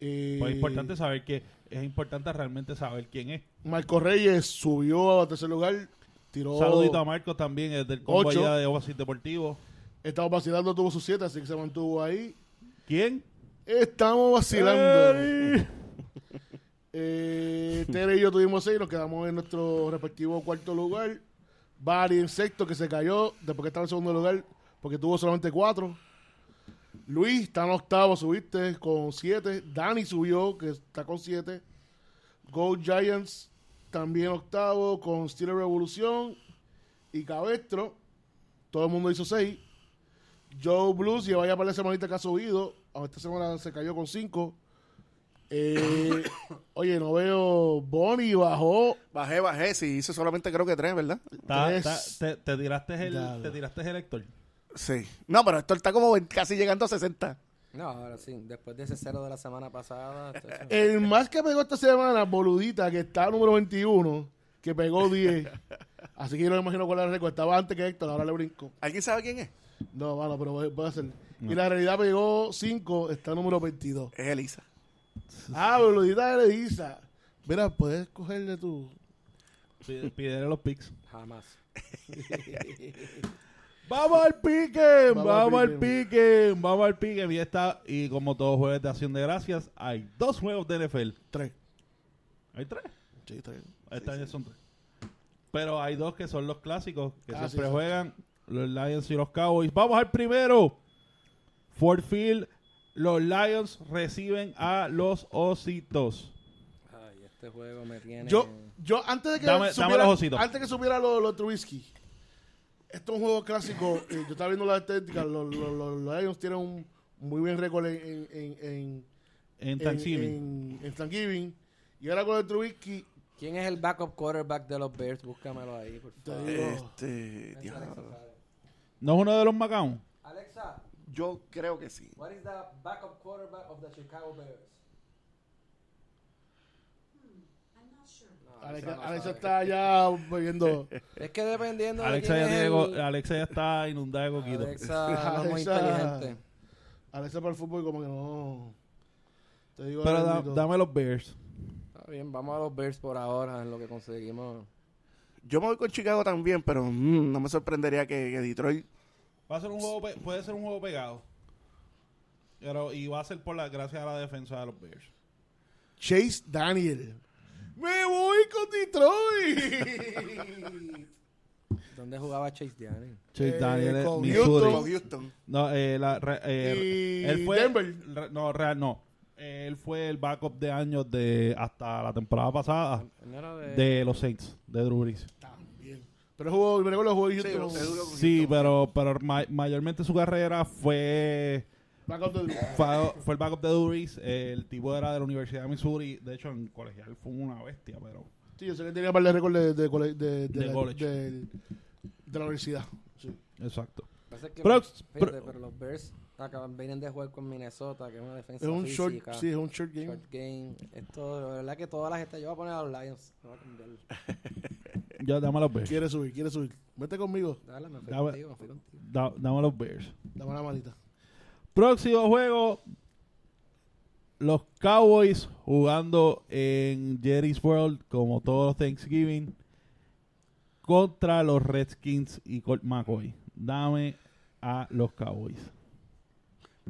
Eh,
Pues es importante saber que es importante realmente saber quién es.
Marco Reyes subió a tercer lugar. Tiró.
Saludito a Marcos también, es del combo
Ocho.
allá de Oasis Deportivo.
Estaba vacilando, tuvo sus siete, así que se mantuvo ahí.
¿Quién?
Estamos vacilando. *laughs* Eh, Tere y yo tuvimos seis, nos quedamos en nuestro respectivo cuarto lugar. Bari en sexto, que se cayó después que estaba en segundo lugar, porque tuvo solamente cuatro. Luis está en octavo, subiste con siete. Dani subió, que está con siete. Go Giants también octavo, con Steelers Revolución. Y Cabestro, todo el mundo hizo seis. Joe Blues lleva ya para la semanita que ha subido. A Esta semana se cayó con cinco. Eh, *coughs* oye, no veo. Bonnie bajó.
Bajé, bajé. Sí, hice solamente creo que tres, ¿verdad?
Te, te tiraste el,
Dale.
te tiraste el Héctor.
Sí. No, pero esto está como casi llegando a 60.
No, ahora sí. Después de ese cero de la semana pasada.
El más que pegó esta semana, Boludita, que está número 21, que pegó 10. Así que yo no me imagino cuál era el récord. Estaba antes que Héctor, ahora le brinco.
¿Alguien sabe quién es?
No, bueno, pero voy, voy a hacer. Y la realidad pegó 5, está número 22.
Es Elisa.
Ah, Boludita le dice. Mira, puedes cogerle tu.
Pide- Pídele los pics.
Jamás. *laughs*
Vamos al pique,
Vamos
vamos,
al
pique, vamos al pique. Y, está, y como todos jueves de acción de gracias, hay dos juegos de NFL.
3.
Hay tres.
Sí, tres.
Este año son tres. Pero hay dos que son los clásicos que
Ah,
siempre
sí,
juegan los Lions y los Cowboys. Vamos al primero. Ford Field, los Lions reciben a los Ositos.
Ay, este juego me tiene.
Yo, yo antes de que
Dame- los ositos.
antes que supiera lo, lo Trubisky, esto es un juego clásico. eh, yo estaba viendo la estética. Los, los, los- los Lions tienen un muy buen récord en, en, en, en,
En Thanksgiving.
en- en Thanksgiving. Y ahora con el Trubisky,
¿Quién es el backup quarterback de los Bears? Búscamelo ahí, por favor.
Este. diablo.
¿No es uno de los Macao?
Alexa,
Yo creo que sí.
what is the backup quarterback of the Chicago Bears?
I'm not
Alexa, Alexa está ya viendo. *laughs*
Es que dependiendo de
Alexa
quién
ya,
es
tiene
el-
Alexa ya está inundada de coquito.
Alexa no es muy
Alexa-
inteligente.
Alexa para el fútbol, como que no. Te digo,
Pero da- dame los Bears.
Está bien, vamos a los Bears por ahora, en lo que conseguimos.
Yo me voy con Chicago también, pero mm, no me sorprendería que, que Detroit.
Va a ser un juego, pe- puede ser un juego pegado. Pero, y va a ser por la gracias a la defensa de los Bears.
Chase Daniel. Me voy con Detroit. *laughs*
¿Dónde jugaba Chase Daniel?
Chase
Eh,
Daniel,
con. Houston.
Con Houston.
No, eh, la, re- eh,
Y
él fue,
Denver.
re- no, real, no. Él fue el backup de años de hasta la temporada pasada
de...
de los Saints, de Drew Brees.
También. Pero jugó, me recuerdo jugó
Sí,
Houston.
Sí,
Houston.
pero, pero ma- mayormente su carrera fue,
Backup de-
fue, fue el backup de Brees. El tipo era de la Universidad de Missouri. De hecho, en colegial fue una bestia, pero...
Sí, yo sé que tenía par de récord de, de, cole- de, de,
De
la,
college.
del- de la universidad. Sí.
Exacto.
Pasa que
Pero-
los, fíjate,
pero-
pero los Bears acaban, vienen de jugar con Minnesota, que es una defensa
Es un short,
física.
sí, es un short game.
short game. Esto, la verdad que todas las gente yo voy a poner a los Lions. No voy a cambiar. *laughs*
Ya, dame los Bears.
Quiere subir, quiere subir. Vete conmigo,
Dale, me fui
Dame-
contigo, me fui contigo.
Da- dame los Bears.
dame la manita.
Próximo juego. Los Cowboys jugando en Jerry's World como todos los Thanksgiving contra los Redskins y Colt McCoy. Dame a los Cowboys.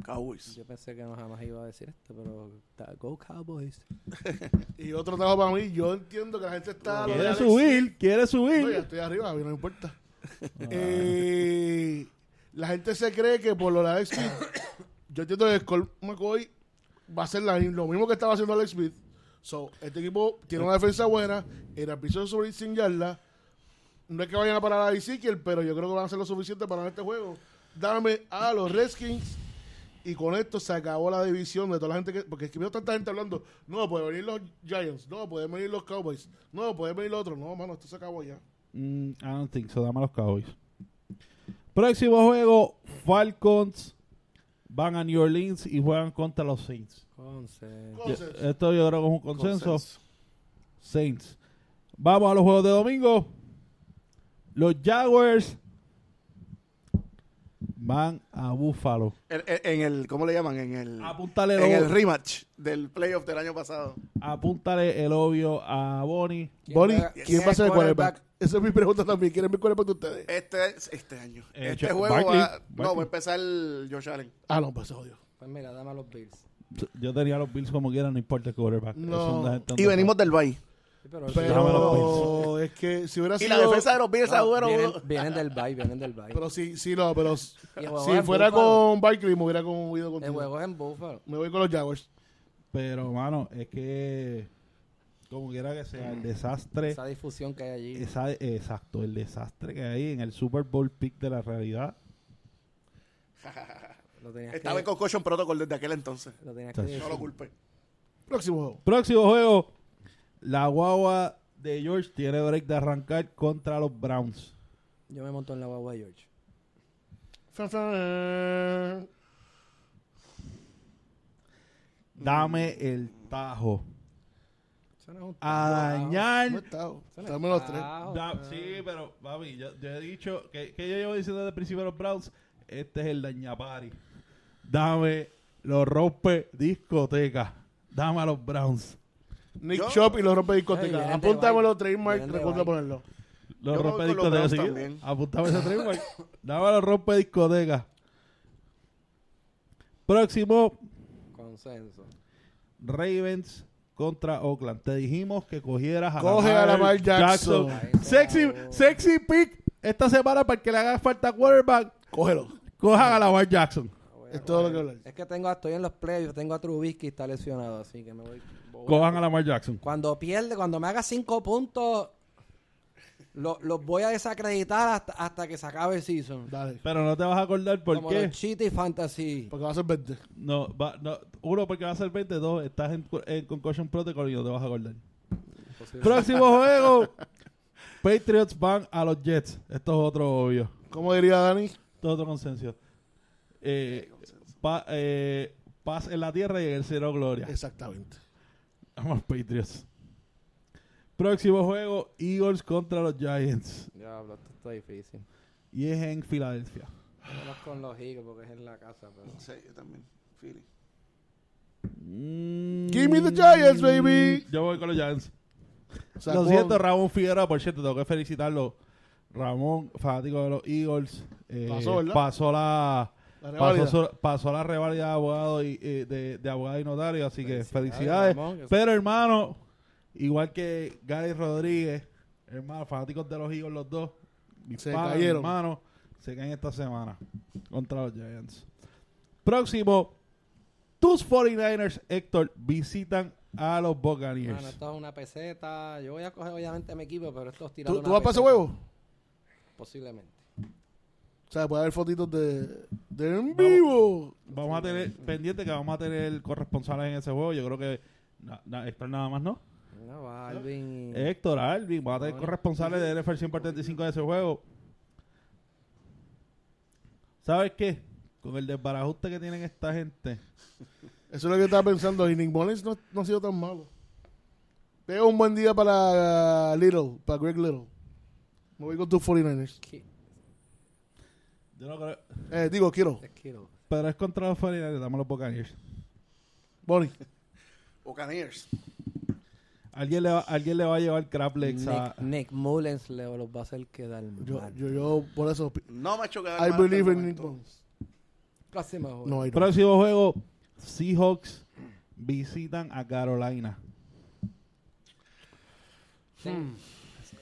Cowboys.
Yo pensé que no jamás iba a decir esto, pero go Cowboys. *laughs*
Y otro trabajo para mí, yo entiendo que la gente está...
Quiere subir, quiere
No, ya
subir.
estoy arriba, a mí no me importa. *laughs* Eh, la gente se cree que por lo de Alex Smith, *coughs* yo entiendo que Colt McCoy va a hacer la- lo mismo que estaba haciendo Alex Smith. So, este equipo tiene una defensa buena, en el piso de subir sin yarda. No es que vayan a parar a Ezekiel, pero yo creo que van a hacer lo suficiente para ganar este juego. Dame a los Redskins y con esto se acabó la división de toda la gente que. Porque es que veo tanta gente hablando. No, pueden venir los Giants. No, pueden venir los Cowboys. No, pueden venir los otros. No, mano, esto se acabó ya.
Mm, I don't think so. Dame a los Cowboys. Próximo juego: Falcons van a New Orleans y juegan contra los Saints. Yo-
Consenso.
esto yo creo que es un consenso.
Consenso.
Saints. Vamos a los juegos de domingo. Los Jaguars van a Buffalo.
En, en- en el, ¿cómo le llaman? En el,
Apúntale
en el rematch del playoff del año pasado.
apúntale el obvio a Bonnie.
¿Quién
Bonnie, ¿quién
quién
va a
es
ser el
quarterback?
quarterback? Esa es mi pregunta también. ¿Quién es mi quarterback de ustedes?
Este, es- este año.
Eh,
este juego
Barkley.
va, no, va a empezar el Josh Allen.
Ah, no, pues se jodió.
Pues mira, dame a los Bills.
Yo tenía a los Bills como quieran, no importa el quarterback.
No.
Y venimos del Bay.
Sí, pero
es que si hubiera
Y
sido...
la defensa de los Bills
No,
ahora...
vienen, vienen del bye, vienen del bye.
Pero sí, sí, no, pero
Y el
si fuera
Buffalo.
con Barkley me hubiera conmovido
El
contigo.
juego es en Buffalo.
Me voy con los Jaguars.
Pero, mano, es que como quiera que sea, el desastre,
Esa difusión que hay allí.
esa, exacto, el desastre que hay en el Super Bowl pick de la realidad. *laughs*
Estaba
que,
en Concussion Protocol desde aquel entonces.
lo tenías que
Chacho.
decir.
No lo culpe.
Próximo juego.
Próximo juego, la guagua de George tiene break de arrancar contra los Browns.
Yo me monto en la guagua de George.
Fan.
Dame el tajo. A dañar.
Dame los tres.
Da- sí, pero, papi, yo, yo he dicho que, que yo llevo diciendo desde el principio de los Browns, este es el dañapari. Dame los rompe discoteca. Dame a los Browns.
Nick
Yo-
Chop y los rompe
Ay,
discoteca.
vienen de
Apúntamelo, trademark,
Vienen de
recuerda ponerlo.
Los
Yo
rompe
voy con los
discoteca.
Browns
¿sí?
también.
Apuntame ese trademark. Dame los rompe discoteca. Próximo,
Consenso.
Ravens contra Oakland. Te dijimos que cogieras a
Coge a Lamar Jackson.
Sexy, sexy pick esta semana para que le haga falta quarterback.
Cógelo.
Cojan a Lamar Jackson.
Es todo lo que hablar.
Es que tengo, estoy en los playoffs, tengo a Trubisky está lesionado, así que me voy.
Cojan a Lamar Jackson.
Cuando pierde, cuando me haga cinco puntos, lo- los voy a desacreditar hasta, hasta que se acabe el season.
Dale.
Pero no te vas a acordar por
Como
qué.
los cheat y fantasy.
Porque va a ser 20.
No, va, no, uno, porque va a ser 20. Dos, estás en, en Concussion Protocol y no te vas a acordar. Próximo *laughs* juego. Patriots van a los Jets. Esto es otro obvio.
¿Cómo diría Dani?
Esto es otro consenso. Eh, pa- eh, paz en la tierra y en el cielo gloria.
Exactamente.
Vamos, Patriots. Próximo juego, Eagles contra los Giants.
Diablo, esto está difícil.
Y es en Filadelfia.
Vamos con los Eagles porque es en la casa. Pero...
Sí, yo también. Philly.
Mm,
Give me the Giants, baby.
Yo voy con los Giants. Lo siento, Ramón Figueroa, por cierto, tengo que felicitarlo. Ramón, fanático de los Eagles, eh,
Pasó, ¿verdad?
pasó La pasó,
rivalidad.
su- pasó la rivalidad de abogado y eh, de, de abogado y notario, así que
Felicidades,
felicidades.
Ramón, que-
Pero hermano, igual que Gary Rodríguez, hermano, fanáticos de los Eagles los dos, mis
Se
panas,
cayeron.
hermano, se caen esta semana contra los Giants. Próximo, tus 49ers, Héctor, visitan a los Buccaneers.
Bueno, esto es una peseta. Yo voy a coger obviamente mi equipo, pero esto es
¿Tú,
tirando
tú vas para ese huevo?
Posiblemente.
O sea, puede haber fotitos de, de en vivo.
Vamos a tener pendiente que vamos a tener corresponsales en ese juego. Yo creo que na- na- Héctor nada más, ¿no?
No, va Alvin.
Héctor, Alvin, vamos a tener corresponsales de NFL 135 de ese juego. ¿Sabes qué? Con el desbarajuste que tienen esta gente.
Eso es lo que estaba pensando. Y Nick Mullins no, no ha sido tan malo. Pega un buen día para Little, para Greg Little. Me voy con tus 49ers.
Ki-
Yo no creo.
Eh, digo, quiero.
es Kittle.
Pero es contra los 49ers, damos los Buccaneers.
Bonnie. *laughs*
Buccaneers.
Alguien le va, alguien le va a llevar Craplex a...
Nick, Nick Mullens le los va a hacer quedar
Yo,
mal.
yo, yo, por eso.
No me ha hecho quedar
I believe in Nick.
Próximo juego.
No.
Próximo juego, Seahawks visitan a Carolina.
Sí.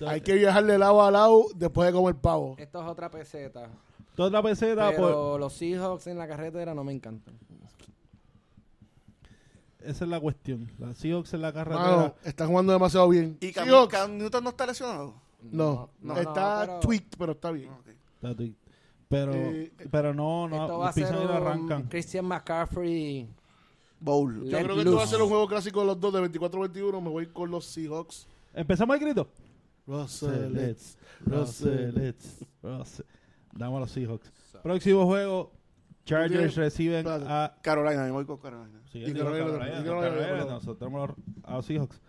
Hay que viajar de lado a lado después de comer pavo.
Esto es otra peseta.
Toda la peseta,
Pero los Seahawks en la carretera no me encantan.
esa es la cuestión. La Seahawks en la carretera.
Mano, están jugando demasiado bien.
¿Y Cam,
Seahawks,
Cam Newton no está lesionado?
no,
no,
está
no, pero-
tweaked, pero está bien.
Está tweet. Pero,
Eh,
pero no, no,
esto va a
los
ser
pisan y no
un
arrancan.
Christian McCaffrey.
Bowl.
Yo
let
creo que esto va a ser un juego clásico de los dos de 24-21. Me voy con los Seahawks.
Empezamos el grito.
Russell,
Russell, Russell, Russell. Damos a los Seahawks. Próximo juego, Chargers reciben a
Carolina, yo voy con Carolina.
Sí,
Y Carolina,
Carolina, no,
Carolina,
Carolina, nosotros a los Seahawks.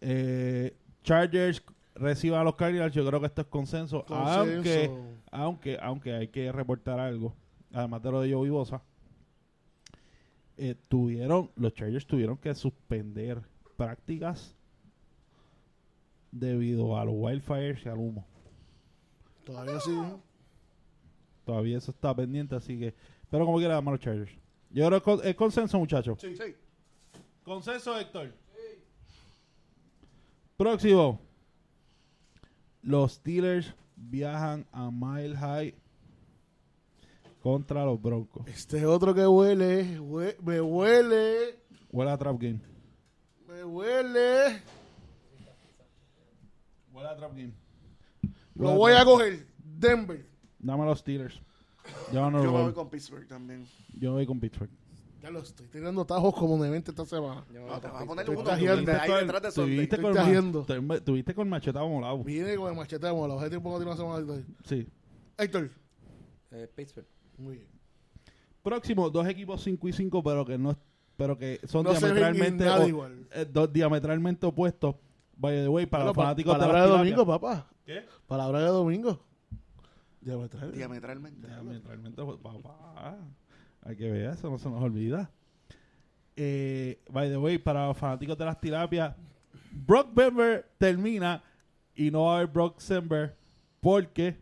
Eh, Chargers reciben a los Cardinals. Yo creo que esto es consenso.
Consenso.
Aunque, aunque, aunque hay que reportar algo. Además de lo de Joey Bosa. eh, tuvieron, los Chargers tuvieron que suspender prácticas debido a los wildfires y al humo.
Todavía sí.
Todavía eso está pendiente, así que. Pero como quiera, damos a los Chargers. Yo creo que es con- es consenso, muchachos.
Sí, sí.
Consenso, Héctor. Próximo. Los Steelers viajan a Mile High contra los Broncos.
Este otro que huele, hue- me huele,
Huele a Trap Game.
me huele.
Huele a Trap Game.
Lo voy a coger. Denver.
Dame a los Steelers. Yo no
Yo me voy con Pittsburgh también.
Yo voy con Pittsburgh.
Ya lo estoy tirando tajos como de 20 esta semana.
No, te
con
vas a poner de ahí detrás de.
Tuviste con, ma- tuviste con machetado molado.
Viene con el machete de mola. Ese tiempo no tiene una semana.
Sí.
Héctor.
eh, Pittsburgh.
Muy bien.
Próximo, dos equipos 5 y 5, pero que no pero que son
No
diametralmente
nada igual.
eh, dos diametralmente opuestos. By the way, para
Bueno,
los
pa-
fanáticos de
palabra de
tirapias.
domingo, papá.
¿Qué?
Palabra de domingo. Diametral.
Diametralmente.
Diametralmente. Papá. Hay que ver eso, no se nos olvida. Eh, by the way, para los fanáticos de las tirapias, Brock Bember termina y no va a haber Brock Sember porque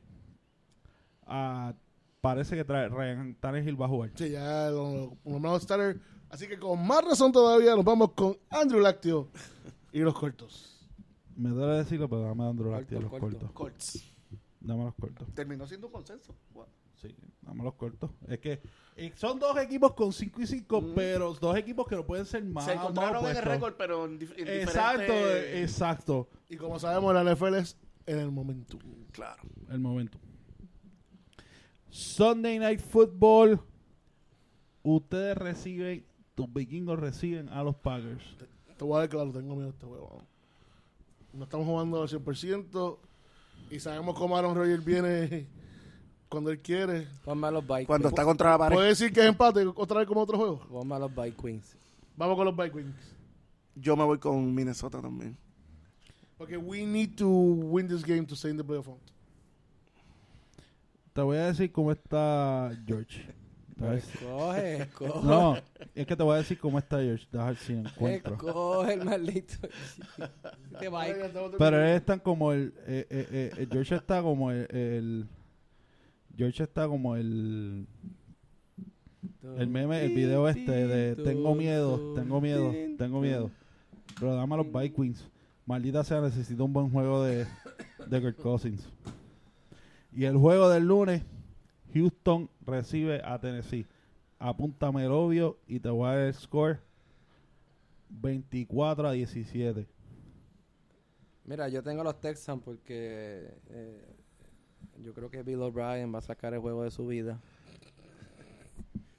ah, parece que trae, Ryan Tannehill va a jugar.
Sí, ya lo nombramos starter. Así que con más razón todavía nos vamos con Andrew Lácteo y los cortos.
Me duele decirlo, pero dame a Andrew
Corto,
Lactia los
corto.
cortos. Dame los cortos.
Terminó siendo un consenso. Wow.
Sí, dame los cortos. Es que eh, son dos equipos con 5 y 5,
Mm.
pero dos equipos que no pueden ser más.
Se
más
encontraron en el récord, pero en, dif- en
Exacto,
diferentes-
exacto.
Y como sabemos, la NFL es en el momento.
Claro.
El momento. Sunday Night Football. Ustedes reciben, tus vikingos reciben a los Packers.
Te voy a ver claro, tengo miedo de este juego. No estamos jugando al 100% y sabemos cómo Aaron Rodgers viene *laughs* cuando él quiere.
Ponme a los Vikings.
Cuando está contra la pared.
¿Puede decir que es empate otra vez como otro juego?
Ponme a los Vikings.
Vamos con los Vikings.
Yo me voy con Minnesota también.
Porque we need to win this game to stay in the playoff.
Te voy a decir cómo está George.
Escoge, escoge.
No, es que te voy a decir cómo está George. Deja ver si encuentro.
Escoge el maldito. *laughs*
Pero él está como el, eh, eh, eh, eh, George está como el, el- George está como el el meme, el video este de tengo miedo, tengo miedo, tengo miedo. Pero dame a los Vikings. Maldita sea, necesito un buen juego de, de Kirk Cousins. Y el juego del lunes, Houston recibe a Tennessee. Apúntame el obvio y te voy a dar el score 24 a 17.
Mira, yo tengo los Texans porque eh, yo creo que Bill O'Brien va a sacar el juego de su vida.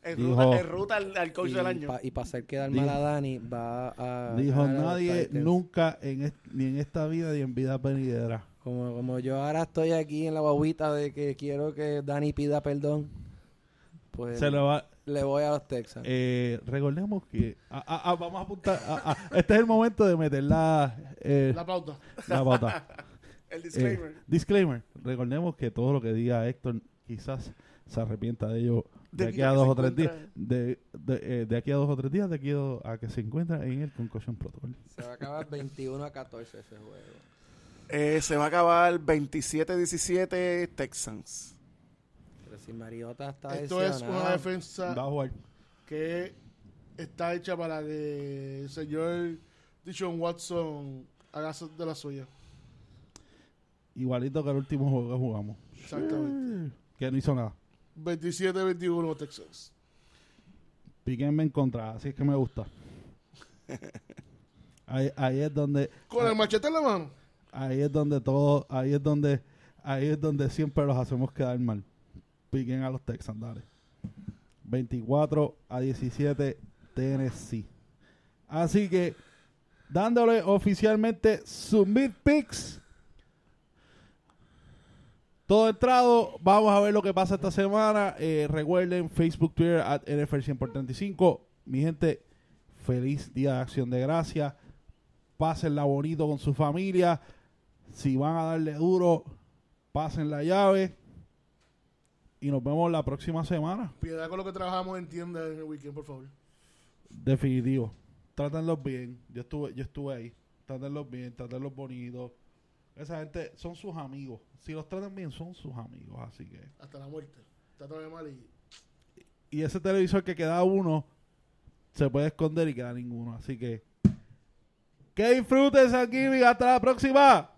En
Dijo-
ruta, en ruta al, al coach
y,
del año.
pa- y para hacer quedar
Dijo-
mal a Dani, va a.
Dijo
a
nadie nunca en est- ni en esta vida ni en vida venidera.
Como, como yo ahora estoy aquí en la guaguita de que quiero que Dani pida perdón, pues
Se lo va.
le voy a los Texans.
Eh, recordemos que ah, ah, ah, vamos a apuntar. ah, ah, este es el momento de meter la, eh,
La pauta.
la pauta. *laughs*
El
Eh,
disclaimer.
disclaimer. Recordemos que todo lo que diga Héctor quizás se arrepienta de ello de,
De
aquí a dos o tres días.
encuentra-
De, de, eh, de aquí a dos o tres días, de aquí a, a que se encuentra en el Concussion Protocol.
Se va a acabar 21 a 14 ese juego.
Eh, se va a acabar 27-17 Texans.
Pero si Mariota está
Esto es una defensa
Va a jugar.
que está hecha para que el señor Dishon Watson haga de la suya.
Igualito que el último juego que jugamos.
Exactamente.
Que no hizo nada.
27-21 Texas.
Píquenme en contra, así es que me gusta. *laughs* Ahí, ahí es donde
Con el machete en la mano.
Ahí es donde todo, ahí es donde ahí es donde siempre los hacemos quedar mal. Piquen a los Texans, dale. 24 a 17 Tennessee. Así que dándole oficialmente Submit Picks. Todo entrado, vamos a ver lo que pasa esta semana. Eh, recuerden, Facebook, Twitter, at NFL 100 por 35. Mi gente, feliz Día de Acción de Gracia. Pásenla bonito con su familia. Si van a darle duro, pasen la llave. Y nos vemos la próxima semana.
Piedad con lo que trabajamos en tienda en el weekend, por favor.
Definitivo. Trátenlos bien. Yo estuve, yo estuve ahí. Trátenlos bien, trátenlos bonitos. Esa gente son sus amigos. Si los tratan bien, son sus amigos. Así que.
Hasta la muerte. Trátame mal y...
Y ese televisor que queda uno, se puede esconder y queda ninguno. Así que. Que disfruten, San Giving. Hasta la próxima.